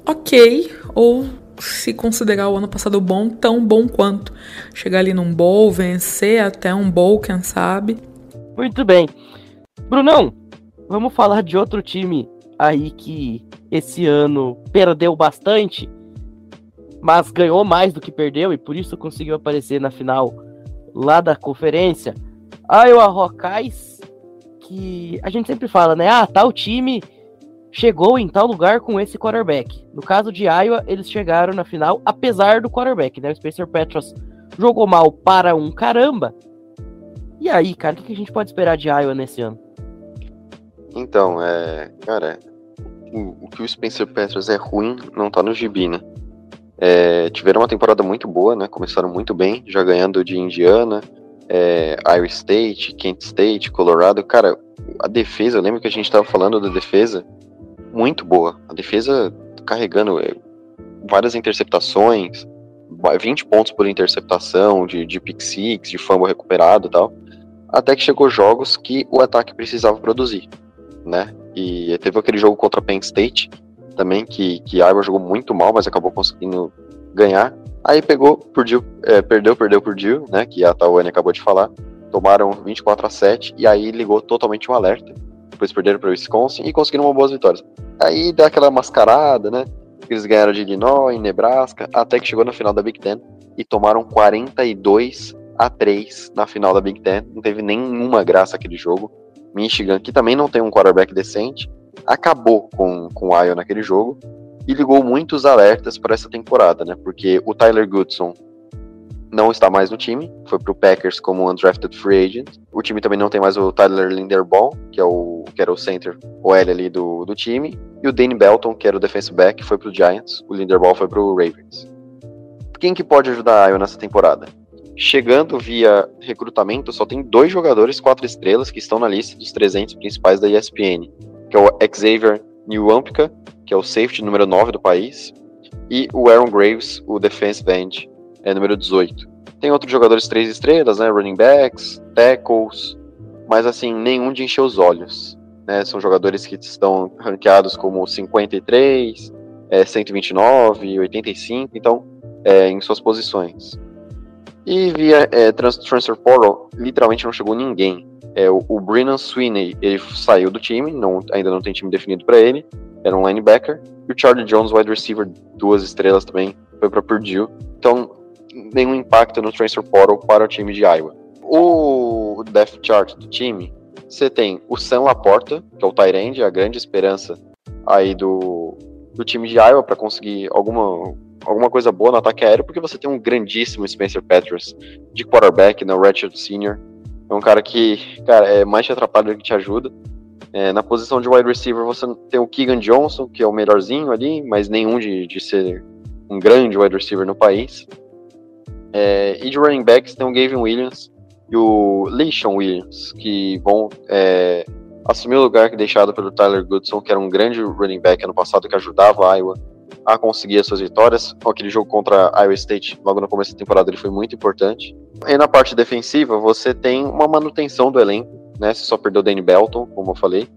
ok ou se considerar o ano passado bom, tão bom quanto. Chegar ali num bowl, vencer até um bowl, quem sabe. Muito bem. Brunão, vamos falar de outro time aí que esse ano perdeu bastante, mas ganhou mais do que perdeu e por isso conseguiu aparecer na final lá da conferência. Iowa Hawkeyes, que a gente sempre fala, né? Ah, tal time chegou em tal lugar com esse quarterback. No caso de Iowa, eles chegaram na final apesar do quarterback, né? O Spencer Petros jogou mal para um caramba. E aí, cara, o que a gente pode esperar de Iowa nesse ano? Então, é. Cara, o, o que o Spencer Petros é ruim não tá no gibi, né? É, tiveram uma temporada muito boa, né? Começaram muito bem, já ganhando de Indiana, é, Iowa State, Kent State, Colorado. Cara, a defesa, eu lembro que a gente tava falando da defesa, muito boa. A defesa carregando é, várias interceptações, 20 pontos por interceptação, de, de pick six, de fumble recuperado e tal, até que chegou jogos que o ataque precisava produzir, né? E teve aquele jogo contra Penn State também, que, que Iowa jogou muito mal, mas acabou conseguindo ganhar. Aí pegou, Purdue, é, perdeu, perdeu Purdue, né? Que a Tawane acabou de falar. Tomaram 24 a 7 e aí ligou totalmente um alerta. Depois perderam para o Wisconsin e conseguiram uma boas vitórias. Aí dá aquela mascarada, né? Eles ganharam de Illinois, Nebraska, até que chegou na final da Big Ten e tomaram 42 a 3 na final da Big Ten. Não teve nenhuma graça aquele jogo. Michigan, que também não tem um quarterback decente, acabou com, com o Iowa naquele jogo e ligou muitos alertas para essa temporada, né? Porque o Tyler Goodson não está mais no time, foi para o Packers como undrafted free agent. O time também não tem mais o Tyler Linderbaum, que, é o, que era o center OL ali do, do time, e o Danny Belton, que era o defensive back, foi para o Giants, o Linderbaum foi para o Ravens. Quem que pode ajudar a Iowa nessa temporada? Chegando via recrutamento, só tem dois jogadores quatro estrelas que estão na lista dos 300 principais da ESPN, que é o Xavier Nwampka, que é o safety número 9 do país, e o Aaron Graves, o defensive end, é número 18. Tem outros jogadores três estrelas, né? Running backs, tackles, mas assim, nenhum de encher os olhos. Né? São jogadores que estão ranqueados como 53, é, 129, 85, então, é, em suas posições. E via é, Transfer Portal, literalmente não chegou ninguém. É, o, o Brennan Sweeney, ele saiu do time, não, ainda não tem time definido para ele, era um linebacker. E o Charlie Jones, wide receiver, duas estrelas também, foi para Purdue. Então, nenhum impacto no transfer portal para o time de Iowa. O depth chart do time, você tem o Sam Laporta, que é o Tyrande, a grande esperança aí do, do time de Iowa para conseguir alguma, alguma coisa boa no ataque aéreo, porque você tem um grandíssimo Spencer Petras de quarterback, né, Redshirt Senior. É um cara que, cara, é mais te atrapalha do que te ajuda. É, na posição de wide receiver você tem o Keegan Johnson, que é o melhorzinho ali, mas nenhum de, de ser um grande wide receiver no país. É, e de running backs tem o Gavin Williams e o Leishon Williams, que vão é, assumir o lugar deixado pelo Tyler Goodson, que era um grande running back ano passado que ajudava a Iowa a conseguir as suas vitórias. Aquele jogo contra a Iowa State, logo no começo da temporada, ele foi muito importante. E na parte defensiva, você tem uma manutenção do elenco, né? Você só perdeu o Danny Belton, como eu falei.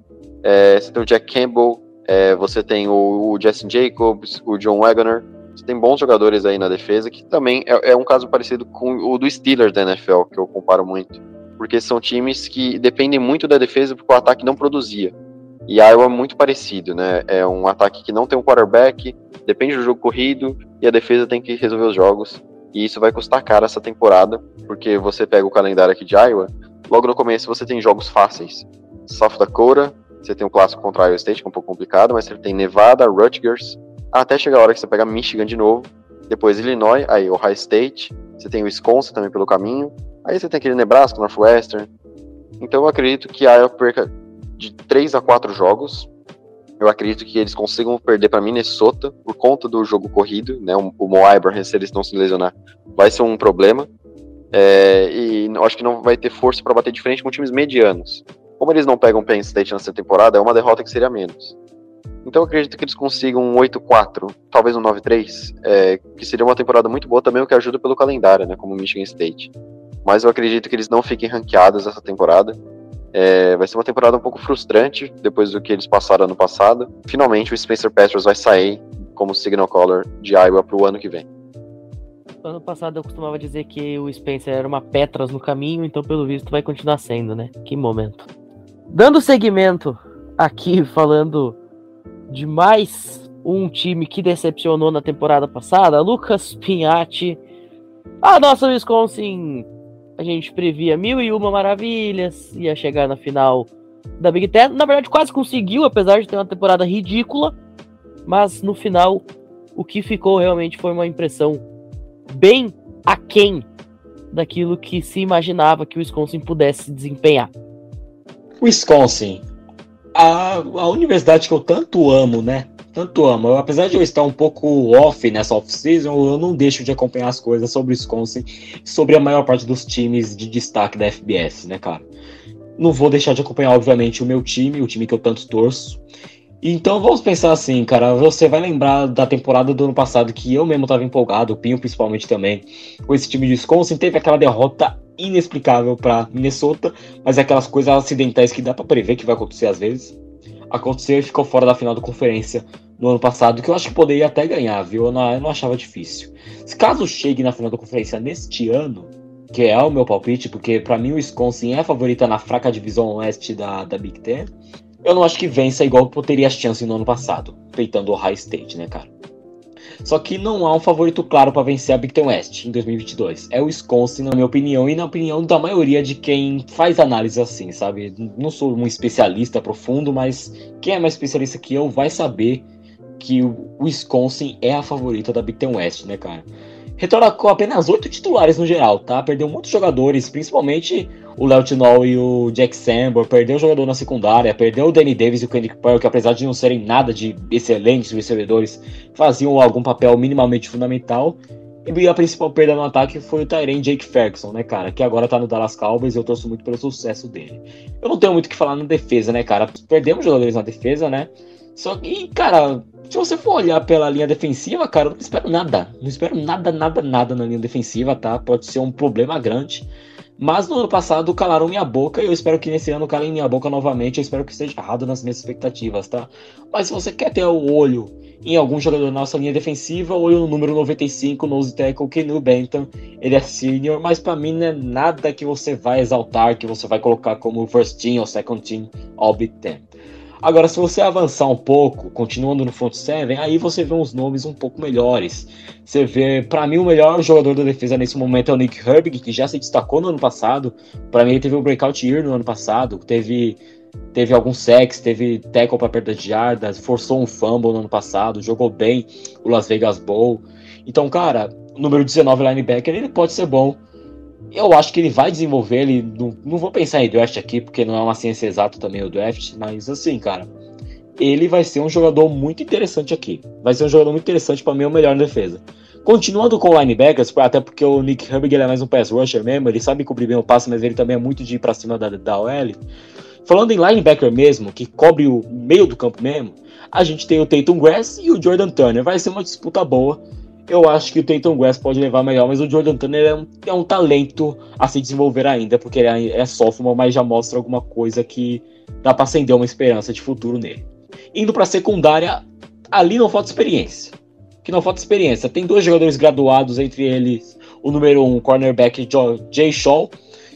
É, você tem o Jack Campbell, é, você tem o, o Justin Jacobs, o John Wagner, você tem bons jogadores aí na defesa, que também é, é, um caso parecido com o do Steelers da NFL, que eu comparo muito. Porque são times que dependem muito da defesa porque o ataque não produzia. E Iowa é muito parecido, né? É um ataque que não tem um quarterback, depende do jogo corrido, e a defesa tem que resolver os jogos. E isso vai custar caro essa temporada, porque você pega o calendário aqui de Iowa, logo no começo você tem jogos fáceis. South Dakota, você tem um clássico contra Iowa State, que é um pouco complicado, mas você tem Nevada, Rutgers, até chegar a hora que você pega Michigan de novo, depois Illinois, aí Ohio State, você tem Wisconsin também pelo caminho, aí você tem aquele Nebraska, Northwestern. Então eu acredito que a Iowa perca de 3 a 4 jogos. Eu acredito que eles consigam perder para Minnesota por conta do jogo corrido, né? O, o Mo Ibrahim, se eles não se lesionar, vai ser um problema. É, e acho que não vai ter força para bater de frente com times medianos. Como eles não pegam Penn State nessa temporada, é uma derrota que seria menos. Então eu acredito que eles consigam um 8-4, talvez um 9-3, é, que seria uma temporada muito boa também, o que ajuda pelo calendário, né, como Michigan State. Mas eu acredito que eles não fiquem ranqueados essa temporada. É, vai ser uma temporada um pouco frustrante depois do que eles passaram ano passado. Finalmente o Spencer Petros vai sair como signal caller de Iowa para o ano que vem. Ano passado eu costumava dizer que o Spencer era uma Petras no caminho, então pelo visto vai continuar sendo, né? Que momento. Dando seguimento aqui falando de mais um time que decepcionou na temporada passada, Lucas Pinhatti. A nossa Wisconsin, a gente previa mil e uma maravilhas, ia chegar na final da Big Ten. Na verdade, quase conseguiu, apesar de ter uma temporada ridícula. Mas no final, o que ficou realmente foi uma impressão bem aquém daquilo que se imaginava que o Wisconsin pudesse desempenhar. Wisconsin, a, a universidade que eu tanto amo, né? Tanto amo. Eu, apesar de eu estar um pouco off nessa off-season, eu não deixo de acompanhar as coisas sobre o Wisconsin, sobre a maior parte dos times de destaque da FBS, né, cara? Não vou deixar de acompanhar, obviamente, o meu time, o time que eu tanto torço. Então vamos pensar assim, cara. Você vai lembrar da temporada do ano passado que eu mesmo tava empolgado, o Pinho principalmente também, com esse time de Wisconsin. Teve aquela derrota inexplicável para Minnesota, mas é aquelas coisas acidentais que dá para prever que vai acontecer às vezes. Aconteceu e ficou fora da final da conferência no ano passado, que eu acho que poderia até ganhar, viu? Eu não, eu não achava difícil. Se caso chegue na final da conferência neste ano, que é o meu palpite, porque para mim o Wisconsin é a favorita na fraca divisão oeste da, da Big Ten, eu não acho que vença igual que teria chance no ano passado, peitando o High State, né, cara? Só que não há um favorito claro para vencer a Big Ten West em 2022. É o Wisconsin, na minha opinião, e na opinião da maioria de quem faz análise assim, sabe? Não sou um especialista profundo, mas quem é mais especialista que eu vai saber que o Wisconsin é a favorita da Big Ten West, né, cara? Retorna com apenas oito titulares no geral, tá? Perdeu muitos jogadores, principalmente o Léo Tinol e o Jack Sambor, perdeu o jogador na secundária, perdeu o Danny Davis e o Kendrick Pearl, que apesar de não serem nada de excelentes recebedores, faziam algum papel minimamente fundamental. E a principal perda no ataque foi o Tyrion Jake Ferguson, né, cara? Que agora tá no Dallas Cowboys e eu torço muito pelo sucesso dele. Eu não tenho muito o que falar na defesa, né, cara? Perdemos jogadores na defesa, né? Só que, cara, se você for olhar pela linha defensiva, cara, eu não espero nada. Não espero nada, nada, nada na linha defensiva, tá? Pode ser um problema grande. Mas no ano passado calaram minha boca e eu espero que nesse ano calem minha boca novamente. Eu espero que esteja errado nas minhas expectativas, tá? Mas se você quer ter o olho em algum jogador da nossa linha defensiva, olho no número 95, nose tackle, Kenu Benton. Ele é senior, mas para mim não é nada que você vai exaltar, que você vai colocar como first team ou second team all Big. Agora, se você avançar um pouco, continuando no front seven, aí você vê uns nomes um pouco melhores. Você vê, para mim, o melhor jogador da defesa nesse momento é o Nick Herbig, que já se destacou no ano passado. Para mim, ele teve o um breakout year no ano passado, teve teve alguns sacks, teve tackle para perda de jardas, forçou um fumble no ano passado, jogou bem o Las Vegas Bowl. Então, cara, o número 19 linebacker, ele pode ser bom. Eu acho que ele vai desenvolver, ele não, não vou pensar em draft aqui, porque não é uma ciência exata também o draft, mas assim, cara, ele vai ser um jogador muito interessante aqui. Vai ser um jogador muito interessante para mim, o melhor na defesa. Continuando com o linebackers, até porque o Nick Herbig é mais um pass rusher mesmo, ele sabe cobrir bem o passe, mas ele também é muito de ir pra cima da, da OL. Falando em linebacker mesmo, que cobre o meio do campo mesmo, a gente tem o Tatum Grass e o Jordan Turner. Vai ser uma disputa boa. Eu acho que o Tatum Grass pode levar melhor, mas o Jordan Turner é um, é um talento a se desenvolver ainda, porque ele é, é sophomore, mas já mostra alguma coisa que dá para acender uma esperança de futuro nele. Indo para secundária, ali não falta experiência. Que não falta experiência. Tem dois jogadores graduados, entre eles o número um, cornerback Jay Shaw.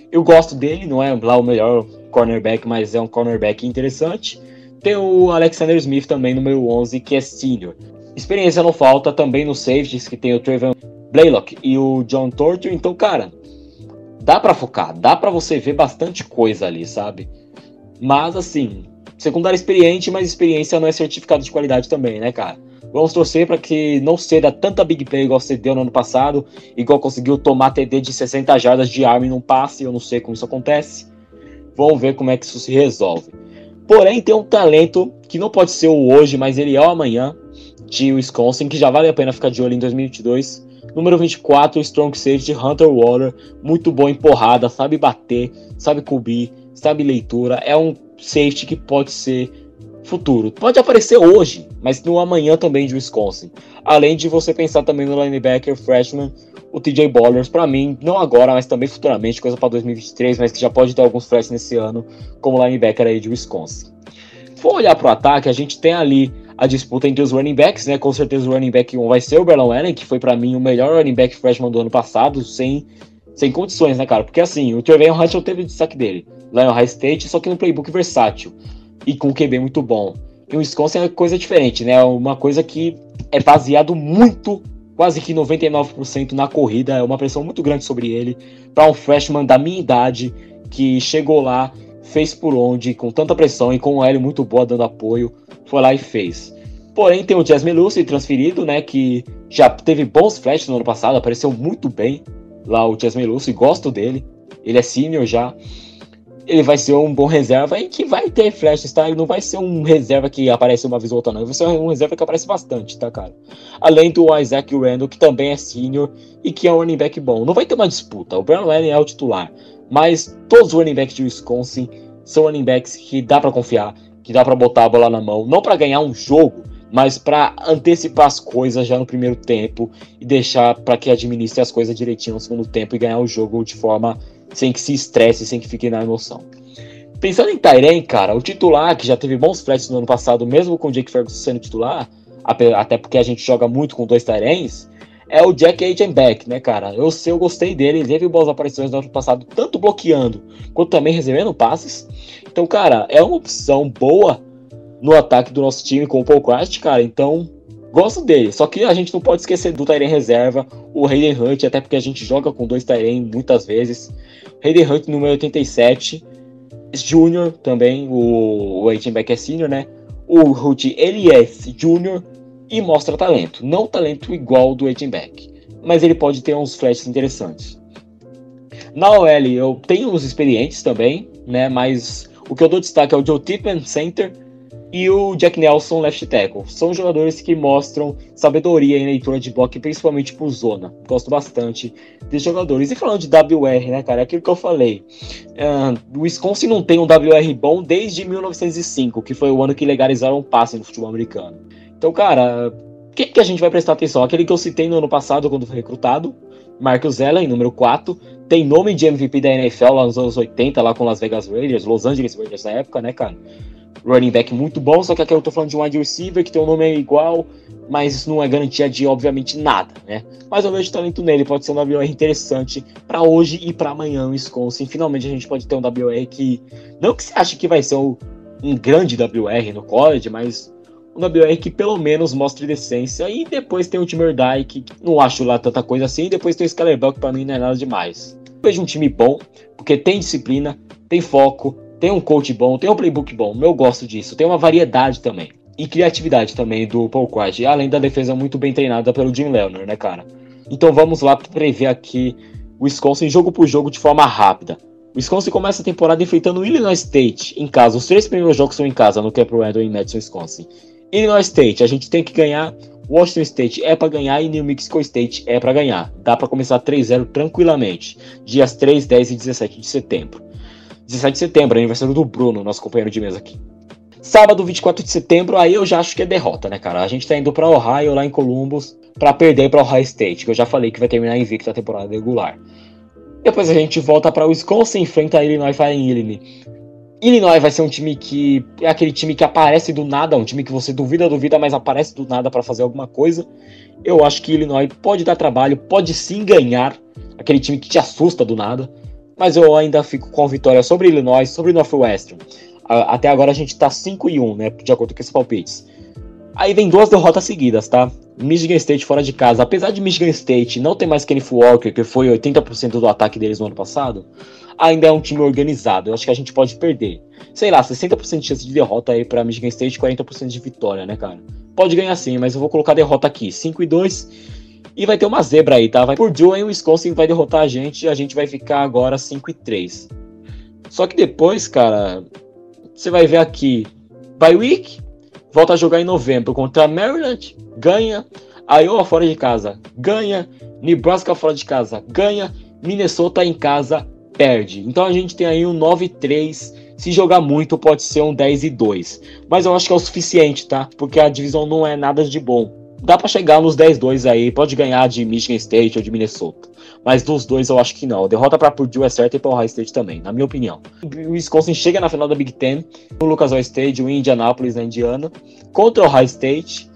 Eu gosto dele, não é lá o melhor cornerback, mas é um cornerback interessante. Tem o Alexander Smith também, número 11, que é senior. Experiência não falta também nos safeties, que tem o Trevor Blaylock e o John Torture. Então, cara, dá para focar, dá para você ver bastante coisa ali, sabe? Mas, assim, secundário experiente, mas experiência não é certificado de qualidade também, né, cara? Vamos torcer para que não ceda tanta big play igual cedeu no ano passado, igual conseguiu tomar TD de 60 jardas de arma em um passe, eu não sei como isso acontece. Vamos ver como é que isso se resolve. Porém, tem um talento que não pode ser o hoje, mas ele é o amanhã, de Wisconsin, que já vale a pena ficar de olho em 2022. Número 24, Strong Safety Hunter Water, muito bom em porrada, sabe bater, sabe cobrir, sabe leitura. É um safety que pode ser futuro. Pode aparecer hoje, mas no amanhã também de Wisconsin. Além de você pensar também no linebacker freshman, o TJ Ballers, para mim, não agora, mas também futuramente, coisa para 2023, mas que já pode ter alguns flashes nesse ano, como linebacker aí de Wisconsin. For olhar pro ataque, a gente tem ali a disputa entre os running backs, né? Com certeza o running back 1 vai ser o Berlon Allen, que foi para mim o melhor running back freshman do ano passado, sem, sem condições, né, cara? Porque assim, o Trevor Hunt teve o destaque dele lá no High State, só que no playbook versátil e com um QB muito bom. E o Wisconsin é coisa diferente, né? Uma coisa que é baseado muito, quase que 99% na corrida, é uma pressão muito grande sobre ele, para um freshman da minha idade que chegou lá fez por onde, com tanta pressão e com um L muito boa dando apoio, foi lá e fez. Porém, tem o Jasmine Lucy transferido, né, que já teve bons flashes no ano passado, apareceu muito bem lá o Jasmine Lucy, gosto dele, ele é senior já, ele vai ser um bom reserva e que vai ter flashes, tá? Ele não vai ser um reserva que aparece uma vez ou outra, não. Ele vai ser um reserva que aparece bastante, tá, cara? Além do Isaac Randall, que também é senior e que é um running back bom. Não vai ter uma disputa. O Brown Allen é o titular. Mas todos os running backs de Wisconsin são running backs que dá para confiar, que dá para botar a bola na mão, não para ganhar um jogo, mas para antecipar as coisas já no primeiro tempo e deixar para que administre as coisas direitinho no segundo tempo e ganhar o jogo de forma sem que se estresse, sem que fique na emoção. Pensando em Tairen, cara, o titular, que já teve bons flashes no ano passado, mesmo com o Jake Ferguson sendo titular, até porque a gente joga muito com dois Tairens, é o Jack Agenbeck, né, cara? Eu sei, eu gostei dele, ele teve boas aparições no ano passado, tanto bloqueando quanto também recebendo passes. Então, cara, é uma opção boa no ataque do nosso time com o Christ, cara. Então, gosto dele. Só que a gente não pode esquecer do Tyrion reserva, o Hayden Hunt, até porque a gente joga com dois Tyrion muitas vezes. Hayden Hunt número 87, Júnior também, o, o Agenbeck é senior, né? O Rudy Elias Júnior e mostra talento. Não talento igual do Edinback, mas ele pode ter uns flashes interessantes. Na OL eu tenho uns experientes também, né? Mas o que eu dou destaque é o Joe Tipman, center, e o Jack Nelson, left tackle. São jogadores que mostram sabedoria em leitura de bloco, principalmente por zona. Gosto bastante desses jogadores. E falando de WR, né, cara? É aquilo que eu falei. Uh, o Wisconsin não tem um WR bom desde 1905, que foi o ano que legalizaram o passe no futebol americano. Então, cara, o que, a gente vai prestar atenção? Aquele que eu citei no ano passado, quando foi recrutado, Marcus Allen, número 4, tem nome de MVP da NFL lá nos anos 80, lá com Las Vegas Raiders, Los Angeles Raiders na época, né, cara? Running back muito bom, só que aqui eu tô falando de um wide receiver que tem um nome igual, mas isso não é garantia de, obviamente, nada, né? Mas eu vejo talento nele, pode ser um WR interessante para hoje e para amanhã no Wisconsin. Finalmente a gente pode ter um WR que, não que você ache que vai ser um, um grande WR no college, mas um WR que pelo menos mostre decência. E depois tem o Timur Dye, que não acho lá tanta coisa assim. E depois tem o Skyler Bell, que pra mim não é nada demais. Vejo um time bom, porque tem disciplina, tem foco, tem um coach bom, tem um playbook bom. Eu gosto disso. Tem uma variedade também. E criatividade também do Paul Quad. Além da defesa muito bem treinada pelo Jim Leonard, né, cara? Então vamos lá prever aqui o Wisconsin jogo por jogo de forma rápida. O Wisconsin começa a temporada enfrentando o Illinois State em casa. Os três primeiros jogos são em casa, no Camp Randall em Madison, Wisconsin. Illinois State, a gente tem que ganhar. Washington State é para ganhar e New Mexico State é para ganhar. Dá para começar 3-0 tranquilamente. Dias 3, 10 e 17 de setembro. 17 de setembro, aniversário do Bruno, nosso companheiro de mesa aqui. Sábado, 24 de setembro, aí eu já acho que é derrota, né, cara? A gente tá indo para Ohio, lá em Columbus, para perder para Ohio State, que eu já falei que vai terminar invicto a temporada regular. Depois a gente volta para Wisconsin, enfrenta a Illinois Fighting Illinois. Illinois vai ser um time que é aquele time que aparece do nada, um time que você duvida, duvida, mas aparece do nada para fazer alguma coisa. Eu acho que Illinois pode dar trabalho, pode sim ganhar, aquele time que te assusta do nada. Mas eu ainda fico com vitória sobre Illinois, sobre Northwestern. Até agora a gente tá 5 e 1, né, de acordo com esses palpites. Aí vem duas derrotas seguidas, tá? Michigan State fora de casa. Apesar de Michigan State não ter mais Kenneth Walker, que foi 80% do ataque deles no ano passado, ainda é um time organizado. Eu acho que a gente pode perder. Sei lá, 60% de chance de derrota aí pra Michigan State, 40% de vitória, né, cara? Pode ganhar sim, mas eu vou colocar derrota aqui. 5 e 2. E vai ter uma zebra aí, tá? Vai por Joe e o Wisconsin vai derrotar a gente e a gente vai ficar agora 5 e 3. Só que depois, cara, você vai ver aqui. By week, volta a jogar em novembro contra Maryland, ganha. Iowa fora de casa, ganha. Nebraska fora de casa, ganha. Minnesota em casa, perde. Então a gente tem aí um 9-3. Se jogar muito, pode ser um 10 e 2. Mas eu acho que é o suficiente, tá? Porque a divisão não é nada de bom. Dá para chegar nos 10-2 aí, pode ganhar de Michigan State ou de Minnesota. Mas dos dois eu acho que não. A derrota para Purdue é certa e para Ohio State também, na minha opinião. O Wisconsin chega na final da Big Ten, o Lucas Oil Stadium em Indianapolis, na Indiana, contra o Ohio State.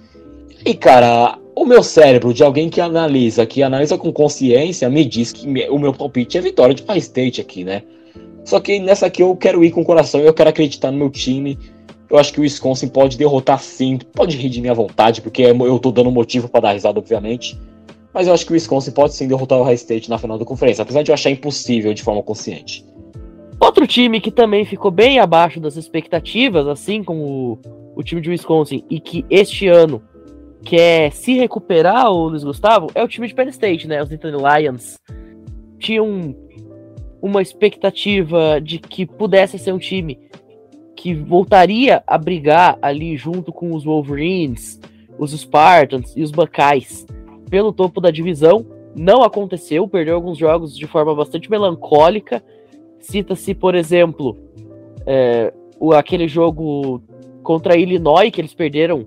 E cara, o meu cérebro, de alguém que analisa, que analisa com consciência, me diz que o meu palpite é vitória de Ohio State aqui, né? Só que nessa aqui eu quero ir com o coração, eu quero acreditar no meu time. Eu acho que o Wisconsin pode derrotar sim, pode rir de minha vontade, porque eu tô dando motivo para dar risada, obviamente. Mas eu acho que o Wisconsin pode sim derrotar o Ohio State na final da conferência, apesar de eu achar impossível de forma consciente. Outro time que também ficou bem abaixo das expectativas, assim como o, o time de Wisconsin, e que este ano quer se recuperar, o Luiz Gustavo, é o time de Penn State, né? Os Nittany Lions tinham uma expectativa de que pudesse ser um time que voltaria a brigar ali junto com os Wolverines, os Spartans e os Buckeyes pelo topo da divisão. Não aconteceu, perdeu alguns jogos de forma bastante melancólica. Cita-se, por exemplo, é, o, aquele jogo contra Illinois, que eles perderam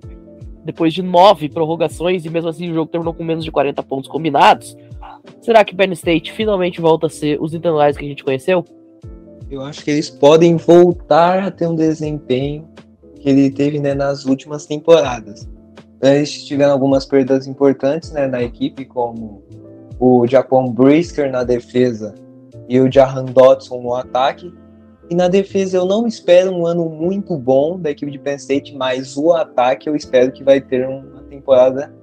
depois de nove prorrogações e mesmo assim o jogo terminou com menos de 40 pontos combinados. Será que Penn State finalmente volta a ser os internacionais que a gente conheceu? Eu acho que eles podem voltar a ter um desempenho que ele teve né, nas últimas temporadas. Eles tiveram algumas perdas importantes né, na equipe, como o Japão Brisker na defesa e o Jahan Dodson no ataque. E na defesa eu não espero um ano muito bom da equipe de Penn State, mas o ataque eu espero que vai ter uma temporada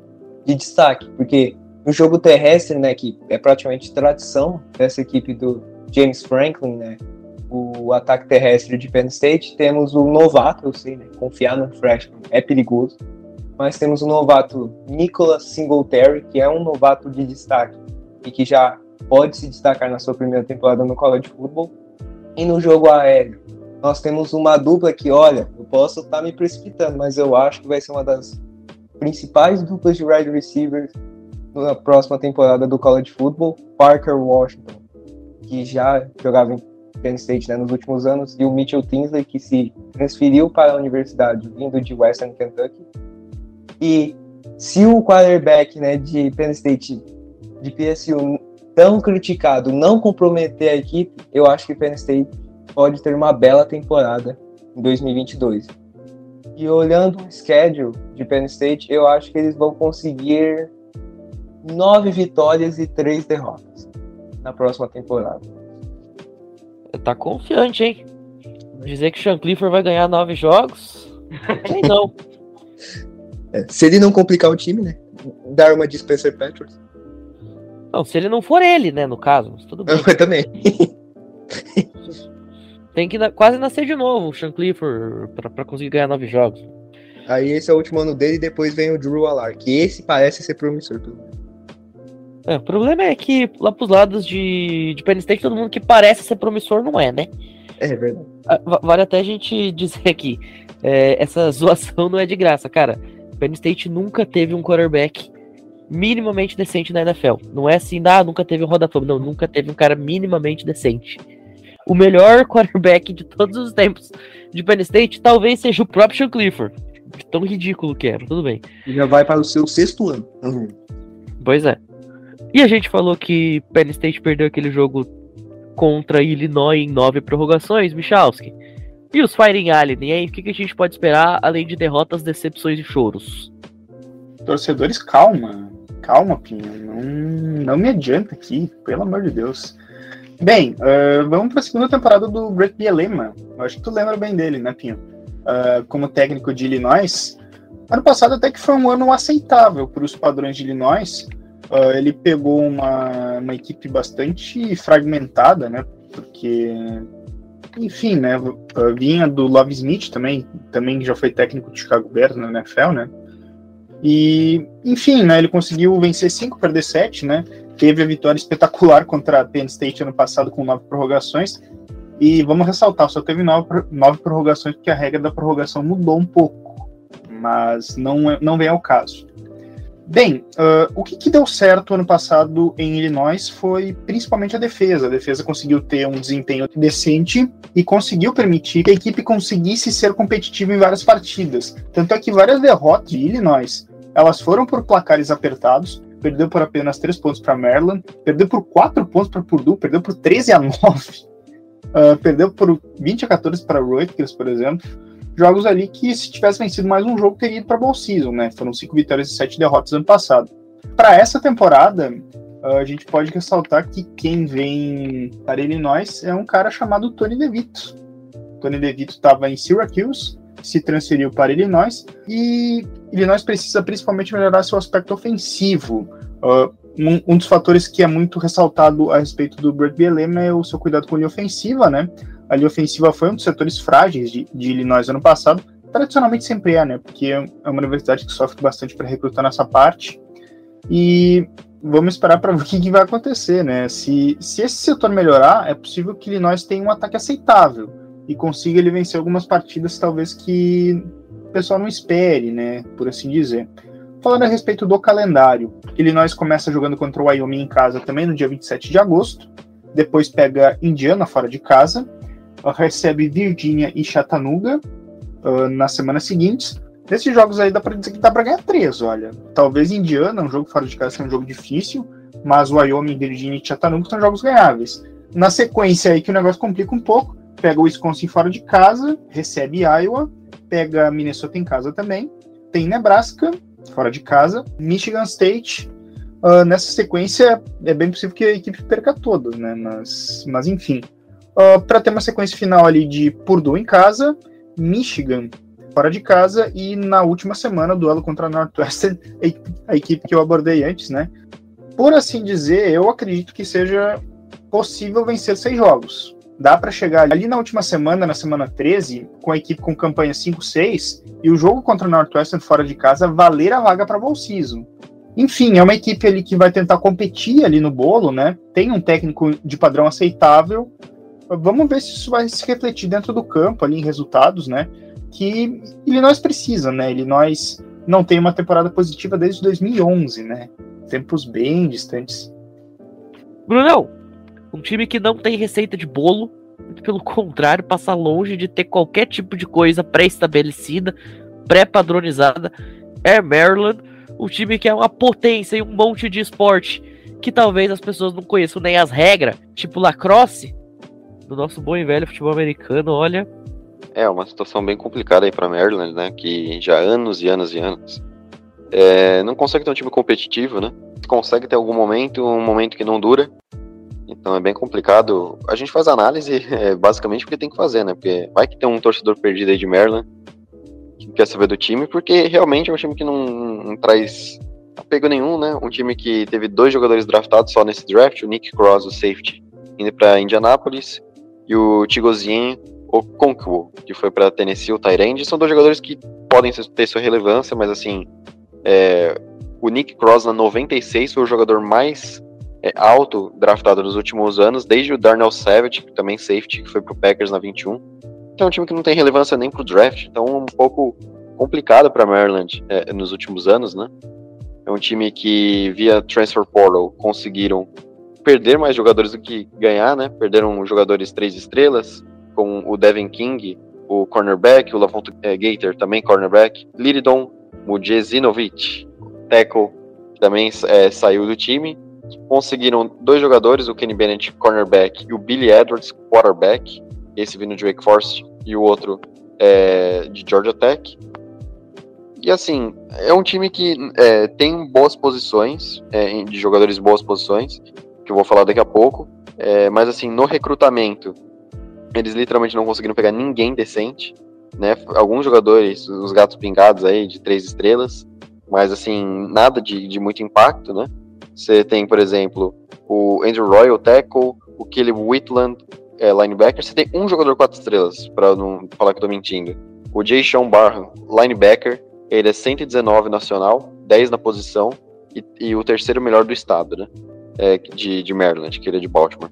de destaque, porque no jogo terrestre, né, que é praticamente tradição dessa equipe do James Franklin, né, o ataque terrestre de Penn State, temos o novato, eu sei, né, confiar no freshman é perigoso, mas temos o novato Nicholas Singletary, que é um novato de destaque e que já pode se destacar na sua primeira temporada no college football. E no jogo aéreo, nós temos uma dupla que, olha, eu posso estar tá me precipitando, mas eu acho que vai ser uma das principais duplas de wide receivers na próxima temporada do college football, Parker Washington, que já jogava em Penn State né, nos últimos anos, e o Mitchell Tinsley, que se transferiu para a universidade vindo de Western Kentucky. E se o quarterback né, de Penn State, de PSU, tão criticado, não comprometer a equipe, eu acho que Penn State pode ter uma bela temporada em 2022. E olhando o schedule de Penn State, eu acho que eles vão conseguir nove vitórias e três derrotas na próxima temporada. Tá confiante, hein? Dizer que Sean Clifford vai ganhar nove jogos? não. É, se ele não complicar o time, né? Dar uma de Spencer Patrick. Não, se ele não for ele, né, no caso. Mas tudo bem. Eu também. Tem que quase nascer de novo o Sean Clifford pra, pra conseguir ganhar nove jogos. Aí esse é o último ano dele e depois vem o Drew Alar, que esse parece ser promissor. É, o problema é que lá pros lados de, de Penn State, todo mundo que parece ser promissor não é, né? É verdade. Ah, vale até a gente dizer aqui, é, essa zoação não é de graça, cara. Penn State nunca teve um quarterback minimamente decente na NFL. Não é assim, ah, nunca teve um rodatório. Não, nunca teve um cara minimamente decente. O melhor quarterback de todos os tempos de Penn State talvez seja o próprio Sean Clifford. Tão ridículo que era, tudo bem. Já vai para o seu sexto ano. Uhum. Pois é. E a gente falou que Penn State perdeu aquele jogo contra Illinois em nove prorrogações, Michalski. E os Fighting Alien, e aí, o que, que a gente pode esperar além de derrotas, decepções e choros? Torcedores, calma. Calma, Pinho. Não, não me adianta aqui, pelo amor de Deus. Bem, uh, vamos para a segunda temporada do Brett Bielema. Acho que tu lembra bem dele, né, Pinho? Uh, como técnico de Illinois. Ano passado até que foi um ano aceitável para os padrões de Illinois, Uh, ele pegou uma, uma equipe bastante fragmentada, né? Porque, enfim, né? Vinha do Love Smith também, também já foi técnico de Chicago Bears na NFL, né? E, enfim, né? Ele conseguiu vencer 5, perder 7, né? Teve a vitória espetacular contra a Penn State ano passado com nove prorrogações. E vamos ressaltar, só teve nove, nove prorrogações porque a regra da prorrogação mudou um pouco. Mas não, é, não vem ao caso. Bem, uh, o que, que, deu certo ano passado em Illinois foi principalmente a defesa. A defesa conseguiu ter um desempenho decente e conseguiu permitir que a equipe conseguisse ser competitiva em várias partidas. Tanto é que várias derrotas de Illinois elas foram por placares apertados, perdeu por apenas 3 pontos para Maryland, perdeu por 4 pontos para Purdue, perdeu por 13 a 9, uh, ah, perdeu por 20 a 14 para Rutgers, por exemplo jogos ali que, se tivesse vencido mais um jogo, teria ido para Bowl Season, né? Foram cinco vitórias e sete derrotas ano passado. Para essa temporada, a gente pode ressaltar que quem vem para Illinois é um cara chamado Tony DeVito. Tony DeVito estava em Syracuse, se transferiu para Illinois e Illinois precisa principalmente melhorar seu aspecto ofensivo. Uh, um, um, dos fatores que é muito ressaltado a respeito do Brett Bielema é o seu cuidado com a linha ofensiva, né? a linha ofensiva foi um dos setores frágeis de, de Illinois ano passado. Tradicionalmente sempre é, né? Porque é uma universidade que sofre bastante para recrutar nessa parte. E vamos esperar para ver o que, que, vai acontecer, né? Se, se esse setor melhorar, é possível que Illinois tenha um ataque aceitável e consiga ele vencer algumas partidas, talvez que o pessoal não espere, né? Por assim dizer. Falando a respeito do calendário, Illinois começa jogando contra o Wyoming em casa também no dia 27 de agosto. Depois pega Indiana fora de casa recebe Virgínia e Chattanooga, uh, nas semanas seguintes. Nesses jogos aí dá pra dizer que dá pra ganhar três, olha. Talvez Indiana, um jogo fora de casa, seja um jogo difícil, mas Wyoming, Virginia e Chattanooga são jogos ganháveis. Na sequência aí que o negócio complica um pouco, pega o Wisconsin fora de casa, recebe Iowa, pega Minnesota em casa também, tem Nebraska fora de casa, Michigan State. Uh, nessa sequência é bem possível que a equipe perca todas, né? Mas, mas enfim. Uh, para ter uma sequência final ali de Purdue em casa, Michigan fora de casa e na última semana duelo contra a Northwestern, a equipe que eu abordei antes, né? Por assim dizer, eu acredito que seja possível vencer seis jogos. Dá para chegar ali na última semana, na semana 13, com a equipe com campanha 5-6 e o jogo contra o Northwestern fora de casa valer a vaga para Bowl Season. Enfim, é uma equipe ali que vai tentar competir ali no bolo, né? Tem um técnico de padrão aceitável. Vamos ver se isso vai se refletir dentro do campo ali em resultados, né? Que Illinois precisa, né? Illinois não tem uma temporada positiva desde 2011, né? Tempos bem distantes. Brunão, um time que não tem receita de bolo, pelo contrário, passa longe de ter qualquer tipo de coisa pré-estabelecida, pré-padronizada. É Maryland, um time que é uma potência e um monte de esporte que talvez as pessoas não conheçam nem as regras, tipo lacrosse, do nosso bom e velho futebol americano, olha. É uma situação bem complicada aí para Maryland, né? Que já há anos e anos e anos é, não consegue ter um time competitivo, né? Consegue ter algum momento, um momento que não dura, então é bem complicado. A gente faz análise é, basicamente porque tem que fazer, né? Porque vai que tem um torcedor perdido aí de Maryland que quer saber do time, porque realmente é um time que não, não traz apego nenhum, né? Um time que teve dois jogadores draftados só nesse draft, o Nick Cross, o safety, indo para Indianapolis, e o Tigozien Okonkwo, que foi para Tennessee, o Tyrande. São dois jogadores que podem ter sua relevância, mas assim, é, o Nick Cross na 96 foi o jogador mais alto draftado nos últimos anos, desde o Darnell Savage, também safety, que foi pro Packers na 21. Então é um time que não tem relevância nem pro draft, então um pouco complicado para Maryland é, nos últimos anos, né? É um time que via transfer portal conseguiram perder mais jogadores do que ganhar, né? Perderam jogadores três estrelas, com o Devin King, o cornerback, o Lavonto é, Gator, também cornerback, Liridon Mujezinovic, tackle, que também é, saiu do time, conseguiram dois jogadores, o Kenny Bennett, cornerback, e o Billy Edwards, quarterback, esse vindo de Wake Forest, e o outro é, de Georgia Tech. E assim, é um time que é, tem boas posições, é, de jogadores boas posições, que eu vou falar daqui a pouco, é, mas assim, no recrutamento, eles literalmente não conseguiram pegar ninguém decente, né? Alguns jogadores, os gatos pingados aí, de três estrelas, mas assim, nada de, de muito impacto, né? Você tem, por exemplo, o Andrew Royal, tackle, o Kelly Whitland, é, linebacker. Você tem um jogador quatro estrelas, para não falar que eu tô mentindo. O Jay Sean Barham, linebacker. Ele é 119 nacional, 10 na posição e, e o terceiro melhor do estado, né? É, de, de Maryland, que ele é de Baltimore.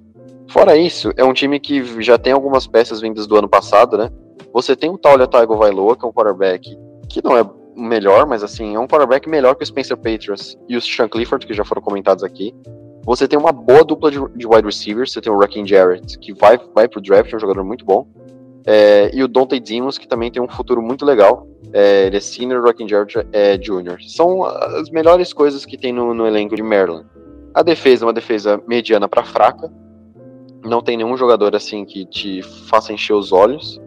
Fora isso, é um time que já tem algumas peças vindas do ano passado, né? Você tem o Taulia Tagovailoa, que é um quarterback que não é melhor, mas assim, é um quarterback melhor que o Spencer Patriots e o Sean Clifford, que já foram comentados aqui. Você tem uma boa dupla de, de wide receivers, você tem o Raheem Jarrett, que vai, vai pro draft, é um jogador muito bom. É, e o Dante Dimos, que também tem um futuro muito legal. É, ele é senior, Raheem Jarrett é junior. São as melhores coisas que tem no, no elenco de Maryland. A defesa é uma defesa mediana para fraca. Não tem nenhum jogador assim que te faça encher os olhos.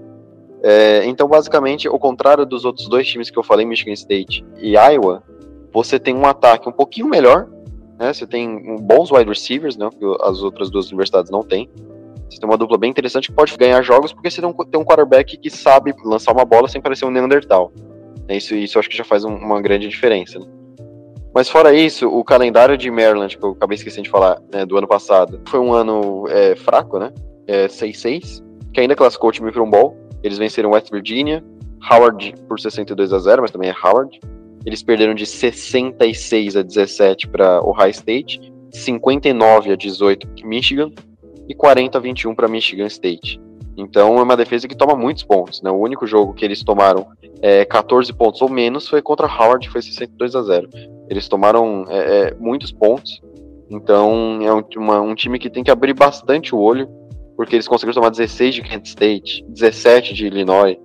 É, então, basicamente, ao contrário dos outros dois times que eu falei, Michigan State e Iowa, você tem um ataque um pouquinho melhor, né? Você tem bons wide receivers, né? Que as outras duas universidades não têm. Você tem uma dupla bem interessante que pode ganhar jogos porque você tem um, quarterback que sabe lançar uma bola sem parecer um Neandertal. É isso, isso acho que já faz um, uma grande diferença. Né? Mas fora isso, o calendário de Maryland, que eu acabei esquecendo de falar, né, do ano passado, foi um ano é, fraco, né? É, 6-6, que ainda classificou o time para um bowl. Eles venceram West Virginia, Howard por 62 a 0, mas também é Howard. Eles perderam de 66 a 17 para Ohio State, 59 a 18 para Michigan e 40 a 21 para Michigan State. Então é uma defesa que toma muitos pontos. Né? O único jogo que eles tomaram é, 14 pontos ou menos foi contra Howard, foi 62 a 0. Eles tomaram é, é, muitos pontos. Então é um, uma, um time que tem que abrir bastante o olho porque eles conseguiram tomar 16 de Kent State, 17 de Illinois.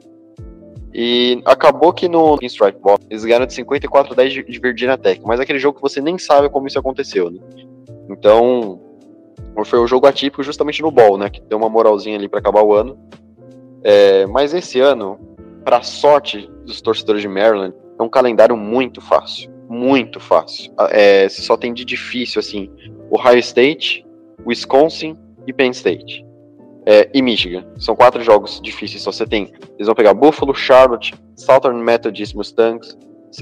E acabou que no Strike Ball eles ganharam de 54 a 10 de, Virginia Tech, mas é aquele jogo que você nem sabe como isso aconteceu, né? Então, foi o jogo atípico justamente no Ball, né? Que deu uma moralzinha ali para acabar o ano. É, mas esse ano, para sorte dos torcedores de Maryland, é um calendário muito fácil. Muito fácil. É, só tem de difícil, assim, Ohio State, Wisconsin e Penn State. É, e Michigan. São quatro jogos difíceis. Só você tem. Eles vão pegar Buffalo, Charlotte, Southern Methodist Mustangs.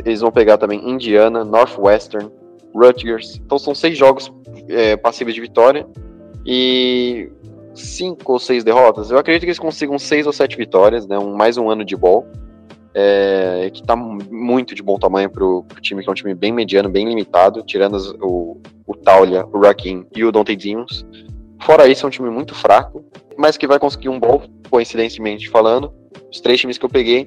Eles vão pegar também Indiana, Northwestern, Rutgers. Então são seis jogos é, passíveis de vitória. E cinco ou seis derrotas. Eu acredito que eles consigam seis ou sete vitórias, né? Um, mais um ano de ball. É, que está muito de bom tamanho para o time, que é um time bem mediano, bem limitado, tirando as, o, o Taulia, o Rakim e o Dante Demons. Fora isso, é um time muito fraco, mas que vai conseguir um bom, coincidentemente falando. Os três times que eu peguei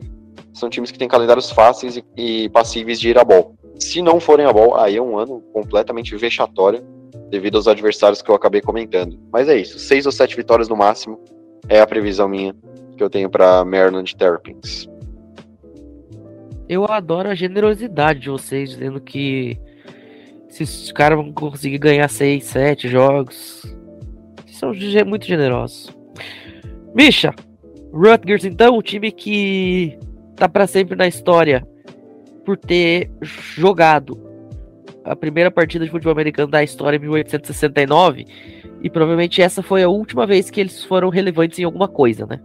são times que têm calendários fáceis e, e passíveis de ir a ball. Se não forem a ball, aí é um ano completamente vexatório devido aos adversários que eu acabei comentando. Mas é isso, seis ou sete vitórias no máximo é a previsão minha que eu tenho para Maryland Terrapins. Eu adoro a generosidade de vocês dizendo que esses caras vão conseguir ganhar seis, sete jogos. São muito generosos. Bicha, Rutgers então, o time que tá para sempre na história por ter jogado a primeira partida de futebol americano da história em 1869. E provavelmente essa foi a última vez que eles foram relevantes em alguma coisa, né?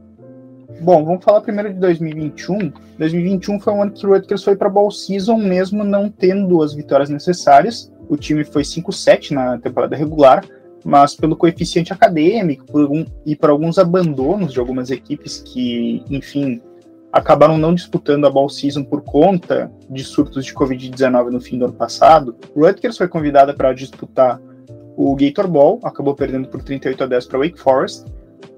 Bom, vamos falar primeiro de 2021. 2021 foi um ano que o Rutgers foi para Ball Season, mesmo não tendo as vitórias necessárias. O time foi 5-7 na temporada regular, mas pelo coeficiente acadêmico por um, e por alguns abandonos de algumas equipes que, enfim, acabaram não disputando a Ball Season por conta de surtos de Covid-19 no fim do ano passado. Rutgers foi convidada para disputar o Gator Ball, acabou perdendo por 38 a 10 para Wake Forest,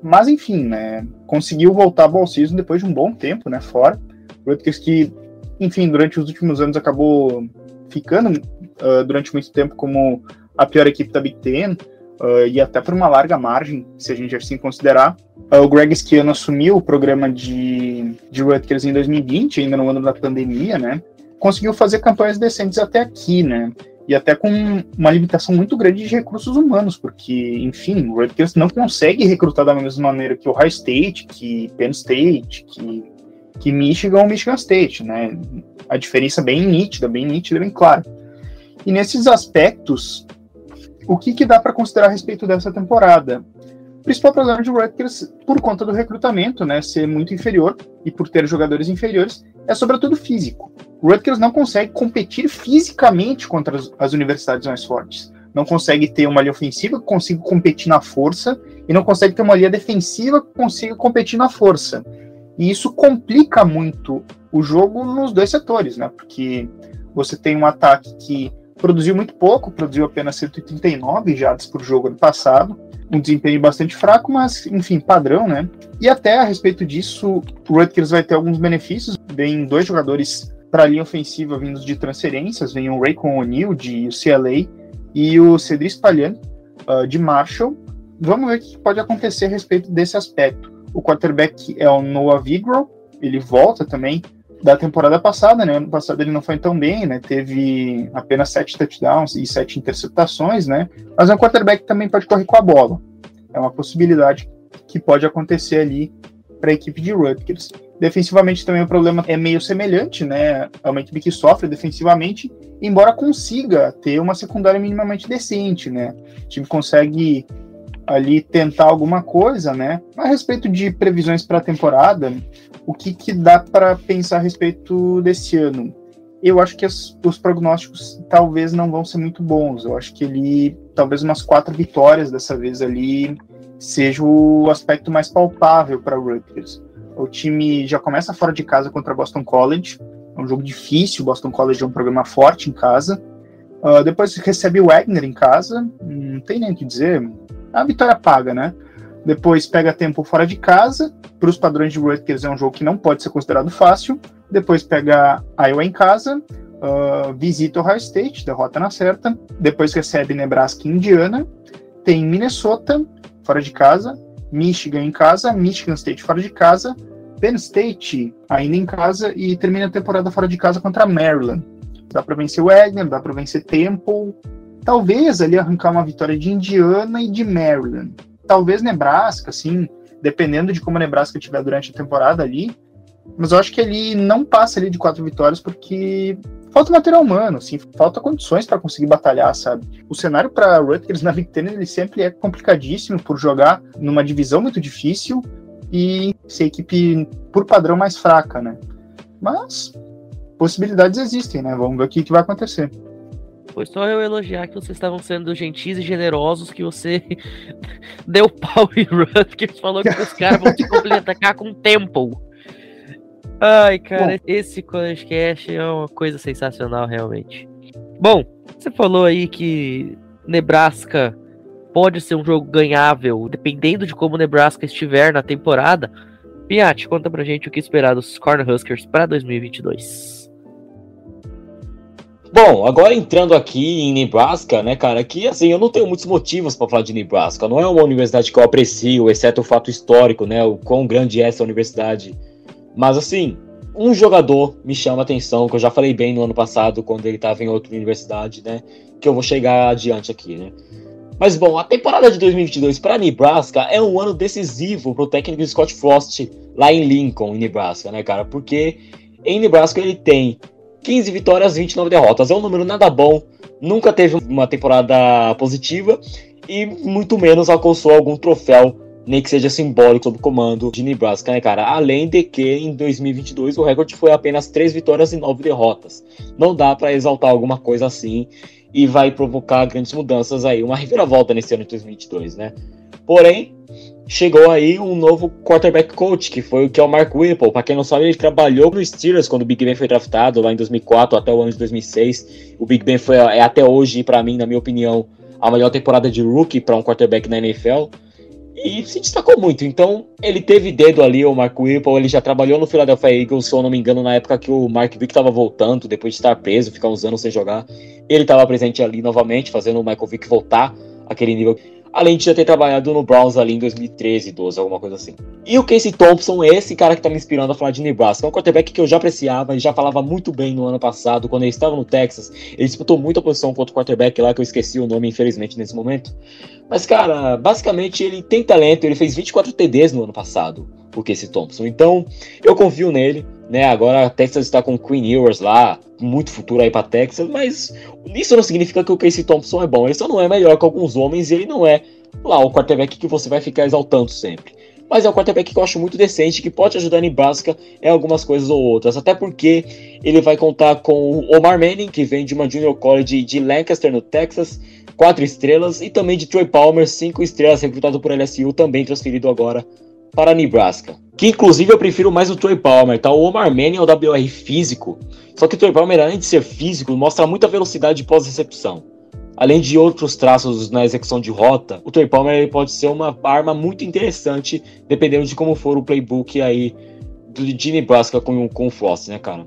mas enfim, né, conseguiu voltar à Ball Season depois de um bom tempo, né, fora. Rutgers que, enfim, durante os últimos anos acabou ficando uh, durante muito tempo como a pior equipe da Big Ten, uh, e até por uma larga margem, se a gente assim considerar. Uh, o Greg Schiano assumiu o programa de, de Rutgers em 2020, ainda no ano da pandemia, né? Conseguiu fazer campanhas decentes até aqui, né? E até com uma limitação muito grande de recursos humanos, porque, enfim, o Rutgers não consegue recrutar da mesma maneira que o High State, que Penn State, que, que Michigan ou Michigan State, né? A diferença bem nítida, bem nítida, bem clara. E nesses aspectos, o que, que dá para considerar a respeito dessa temporada? O principal problema de Rutgers, por conta do recrutamento, né, ser muito inferior e por ter jogadores inferiores, é sobretudo físico. O Rutgers não consegue competir fisicamente contra as, as universidades mais fortes. Não consegue ter uma linha ofensiva que consiga competir na força e não consegue ter uma linha defensiva que consiga competir na força. E isso complica muito o jogo nos dois setores, né? Porque você tem um ataque que produziu muito pouco, produziu apenas 139 jardas por jogo ano passado, um desempenho bastante fraco, mas enfim, padrão, né? E até a respeito disso, o Rutgers vai ter alguns benefícios, vem dois jogadores para a linha ofensiva vindos de transferências, vem o Raycon O'Neal de UCLA e o Cedric Spalhan uh, de Marshall. Vamos ver o que pode acontecer a respeito desse aspecto. O quarterback é o Noah Vigro, ele volta também da temporada passada, né? Ano passado ele não foi tão bem, né? Teve apenas sete touchdowns e sete interceptações, né? Mas é um quarterback que também pode correr com a bola. É uma possibilidade que pode acontecer ali para a equipe de Rutgers. Defensivamente também o problema é meio semelhante, né? É uma equipe que sofre defensivamente, embora consiga ter uma secundária minimamente decente, né? O time consegue ali tentar alguma coisa, né? A respeito de previsões para a temporada, o que, que dá para pensar a respeito desse ano? Eu acho que as, os prognósticos talvez não vão ser muito bons. Eu acho que ele, talvez umas quatro vitórias dessa vez ali, seja o aspecto mais palpável para o Rutgers. O time já começa fora de casa contra Boston College, é um jogo difícil. Boston College é um programa forte em casa. Uh, depois recebe o Wagner em casa, não tem nem o que dizer, a vitória paga, né? Depois pega tempo fora de casa. Para os padrões de Rutgers é um jogo que não pode ser considerado fácil. Depois pega Iowa em casa. Uh, visita Ohio State, derrota na certa. Depois recebe Nebraska e Indiana. Tem Minnesota fora de casa. Michigan em casa. Michigan State fora de casa. Penn State ainda em casa e termina a temporada fora de casa contra Maryland. Dá para vencer Wagner, dá para vencer Temple, talvez ali arrancar uma vitória de Indiana e de Maryland. Talvez Nebraska, assim, dependendo de como a Nebraska estiver durante a temporada ali. Mas eu acho que ele não passa ali de quatro vitórias porque falta material humano, assim, falta condições para conseguir batalhar, sabe? O cenário para Rutgers na Big Ten ele sempre é complicadíssimo por jogar numa divisão muito difícil e ser equipe por padrão mais fraca, né? Mas possibilidades existem, né? Vamos ver o que, que vai acontecer. Foi só eu elogiar que vocês estavam sendo gentis e generosos, que você deu pau em Rutgers, falou que os caras vão te completar com Temple. Ai, cara, Bom. esse podcast é uma coisa sensacional, realmente. Bom, você falou aí que Nebraska pode ser um jogo ganhável, dependendo de como Nebraska estiver na temporada. Piatti, conta pra gente o que esperar dos Cornhuskers para 2022. Bom, agora entrando aqui em Nebraska, né, cara, que assim, eu não tenho muitos motivos para falar de Nebraska. Não é uma universidade que eu aprecio, exceto o fato histórico, né, o quão grande é essa universidade. Mas assim, um jogador me chama a atenção, que eu já falei bem no ano passado, quando ele estava em outra universidade, né, que eu vou chegar adiante aqui, né. Mas bom, a temporada de 2022 para Nebraska é um ano decisivo para o técnico Scott Frost lá em Lincoln, em Nebraska, né, cara? Porque em Nebraska ele tem 15 vitórias, 29 derrotas. É um número nada bom, nunca teve uma temporada positiva e muito menos alcançou algum troféu, nem que seja simbólico, sob o comando de Nebraska, né, cara? Além de que em 2022 o recorde foi apenas 3 vitórias e 9 derrotas. Não dá para exaltar alguma coisa assim e vai provocar grandes mudanças aí, uma reviravolta nesse ano de 2022, né? Porém, chegou aí um novo quarterback coach, que foi o que é o Mark Whipple. Para quem não sabe, ele trabalhou no Steelers quando o Big Ben foi draftado lá em 2004 até o ano de 2006. O Big Ben foi é até hoje, para mim, na minha opinião, a melhor temporada de rookie para um quarterback na NFL e se destacou muito. Então, ele teve dedo ali, o Mark Whipple, ele já trabalhou no Philadelphia Eagles, se eu não me engano, na época que o Mark Vick estava voltando, depois de estar preso, ficar uns anos sem jogar. Ele estava presente ali novamente, fazendo o Michael Vick voltar àquele nível além de já ter trabalhado no Browns ali em 2013, 12, alguma coisa assim. E o Casey Thompson, esse cara que tá me inspirando a falar de Nebraska, é um quarterback que eu já apreciava e já falava muito bem no ano passado, quando ele estava no Texas. Ele disputou muita posição contra o quarterback lá, que eu esqueci o nome, infelizmente, nesse momento. Mas, cara, basicamente ele tem talento, ele fez 24 TDs no ano passado, o Casey Thompson. Então, eu confio nele né? Agora a Texas está com Queen Ewers lá, muito futuro aí para Texas, mas isso não significa que o Casey Thompson é bom. Ele só não é melhor que alguns homens e ele não é lá o quarterback que você vai ficar exaltando sempre. Mas é um quarterback que eu acho muito decente, que pode ajudar Nebraska em algumas coisas ou outras. Até porque ele vai contar com o Omar Manning, que vem de uma Junior College de Lancaster, no Texas, quatro estrelas, e também de Troy Palmer, cinco estrelas, recrutado por LSU, também transferido agora para Nebraska. Que inclusive eu prefiro mais o Troy Palmer, tá? O Omar Manning é o WR físico. Só que o Troy Palmer, além de ser físico, mostra muita velocidade pós-recepção. Além de outros traços na execução de rota, o Troy Palmer pode ser uma arma muito interessante, dependendo de como for o playbook aí de Nebraska com, com o Frost, né, cara?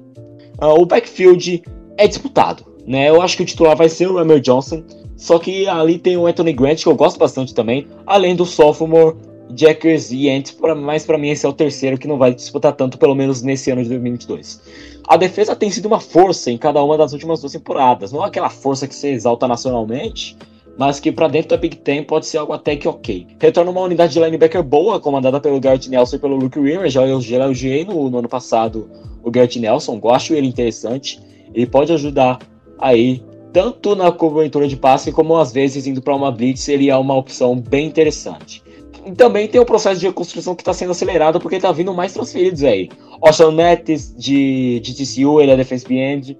Uh, o backfield é disputado, né? Eu acho que o titular vai ser o Ramel Johnson, só que ali tem o Anthony Grant, que eu gosto bastante também, além do sophomore Jackers e Ants, mas para mim esse é o terceiro que não vai disputar tanto, pelo menos nesse ano de 2022. A defesa tem sido uma força em cada uma das últimas duas temporadas. Não é aquela força que se exalta nacionalmente, mas que para dentro da Big Ten pode ser algo até que ok. Retorna uma unidade de linebacker boa, comandada pelo Garrett Nelson e pelo Luke Rimmer. Já eu elogiei no, no ano passado o Garrett Nelson, gosto ele interessante. Ele pode ajudar aí, tanto na cobertura de passe, como às vezes indo para uma blitz, ele é uma opção bem interessante. E também tem o processo de reconstrução que está sendo acelerado porque está vindo mais transferidos aí. Austin Mattis de, de TCU, ele é defensive end.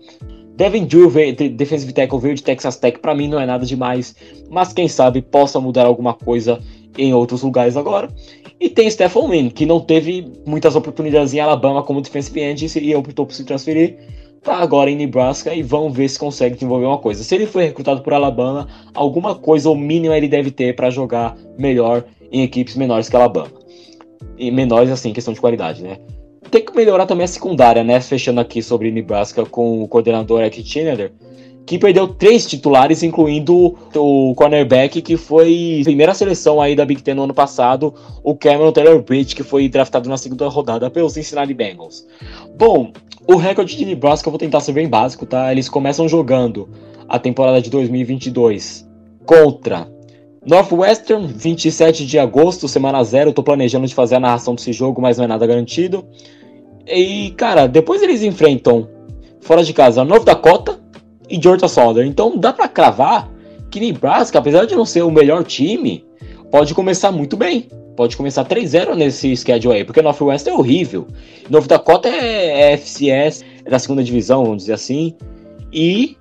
Devin Drew, defensive tackle, veio de Texas Tech, para mim não é nada demais, mas quem sabe possa mudar alguma coisa em outros lugares agora. E tem Stephen Wynn, que não teve muitas oportunidades em Alabama como defensive end e optou por se transferir tá agora em Nebraska e vamos ver se consegue desenvolver uma coisa. Se ele foi recrutado por Alabama, alguma coisa ou mínima ele deve ter para jogar melhor em equipes menores que Alabama. E menores, assim, questão de qualidade, né? Tem que melhorar também a secundária, né? Fechando aqui sobre Nebraska com o coordenador Eric Schneider, que perdeu três titulares, incluindo o cornerback que foi primeira seleção aí da Big Ten no ano passado, o Cameron Taylor Bridge, que foi draftado na segunda rodada pelos Cincinnati Bengals. Bom, o recorde de Nebraska eu vou tentar ser bem básico, tá? Eles começam jogando a temporada de 2022 contra Northwestern, 27 de agosto, semana zero. Tô planejando de fazer a narração desse jogo, mas não é nada garantido. E, cara, depois eles enfrentam fora de casa North Dakota e Georgia Southern. Então dá para cravar que Nebraska, apesar de não ser o melhor time, pode começar muito bem. Pode começar 3-0 nesse schedule aí, porque Northwest é horrível. North Dakota é, é FCS, é da segunda divisão, vamos dizer assim. E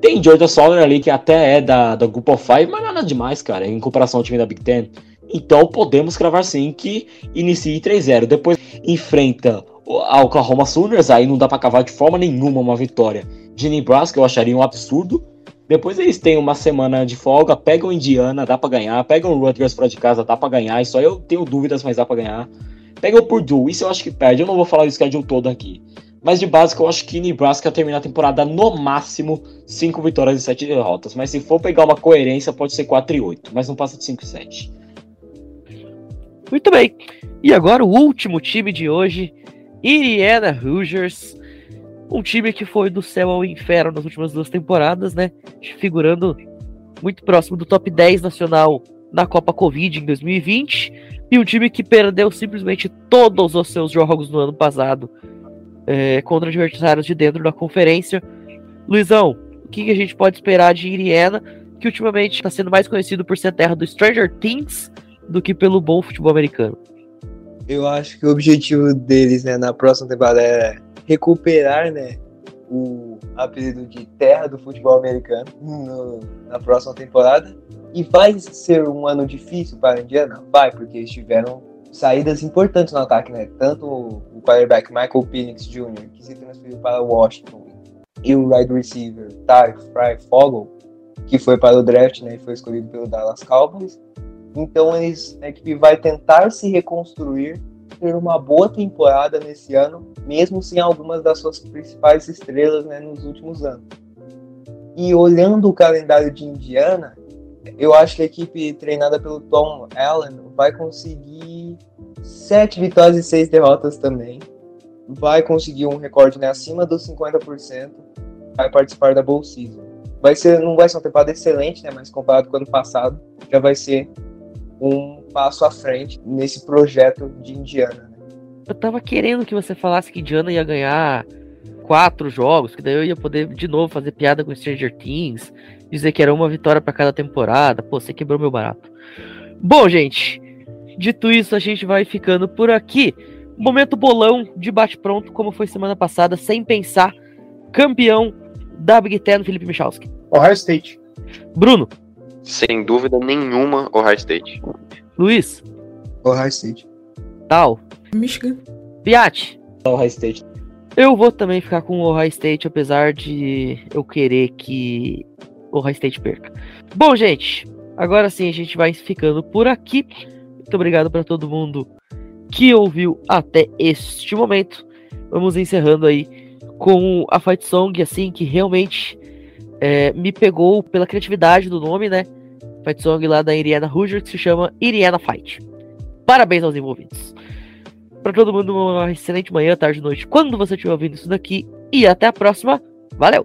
tem Georgia Southern ali, que até é da, da Group of Five, mas nada demais, cara, em comparação ao time da Big Ten. Então podemos cravar sim que inicie 3-0. Depois enfrenta a Oklahoma Sooners, aí não dá para cavar de forma nenhuma uma vitória de Nebraska, eu acharia um absurdo. Depois eles têm uma semana de folga, pegam Indiana, dá para ganhar, pegam o Rutgers fora de casa, dá para ganhar, isso aí eu tenho dúvidas, mas dá para ganhar. Pegam o Purdue, isso eu acho que perde, eu não vou falar do schedule todo aqui. Mas de básico eu acho que Nebraska termina a temporada no máximo 5 vitórias e 7 derrotas, mas se for pegar uma coerência pode ser 4 e 8, mas não passa de 5 e 7. Muito bem. E agora o último time de hoje, Indiana Hoosiers. Um time que foi do céu ao inferno nas últimas duas temporadas, né? Figurando muito próximo do top 10 nacional na Copa Covid em 2020. E um time que perdeu simplesmente todos os seus jogos no ano passado é, contra adversários de dentro da conferência. Luizão, o que, a gente pode esperar de Indiana, que ultimamente está sendo mais conhecido por ser terra do Stranger Things do que pelo bom futebol americano? Eu acho que o objetivo deles né, na próxima temporada é recuperar né, o apelido de terra do futebol americano no, na próxima temporada. E vai ser um ano difícil para a Indiana? Vai, porque eles tiveram saídas importantes no ataque, né? Tanto o quarterback Michael Penix Jr., que se transferiu para Washington, e o wide receiver Ty Fry Fogel, que foi para o draft, né? E foi escolhido pelo Dallas Cowboys. Então eles, a equipe vai tentar se reconstruir ter uma boa temporada nesse ano, mesmo sem algumas das suas principais estrelas né, nos últimos anos. E olhando o calendário de Indiana, eu acho que a equipe treinada pelo Tom Allen vai conseguir sete vitórias e seis derrotas também. Vai conseguir um recorde né, acima dos 50%. Vai participar da Bowl Season. Vai ser, não vai ser uma temporada excelente, né, mas comparado com o ano passado, já vai ser um passo à frente nesse projeto de Indiana. Né? Eu tava querendo que você falasse que Indiana ia ganhar quatro jogos, que daí eu ia poder de novo fazer piada com Stranger Things, dizer que era uma vitória para cada temporada. Pô, você quebrou meu barato. Bom, gente, dito isso, a gente vai ficando por aqui. Momento bolão de bate-pronto, como foi semana passada, sem pensar. Campeão da Big Ten, Felipe Michalski. Ohio State. Bruno. Sem dúvida nenhuma, Ohio State. Luiz. Ohio State. Tal. Michigan. Piat. Ohio State. Eu vou também ficar com o Ohio State, apesar de eu querer que o Ohio State perca. Bom, gente, agora sim a gente vai ficando por aqui. Muito obrigado para todo mundo que ouviu até este momento. Vamos encerrando aí com a Fight Song, assim, que realmente é, me pegou pela criatividade do nome, né? Fight Song lá da Iriana Hoosier, que se chama Iriana Fight. Parabéns aos envolvidos. Para todo mundo, uma excelente manhã, tarde, noite, quando você estiver ouvindo isso daqui. E até a próxima. Valeu!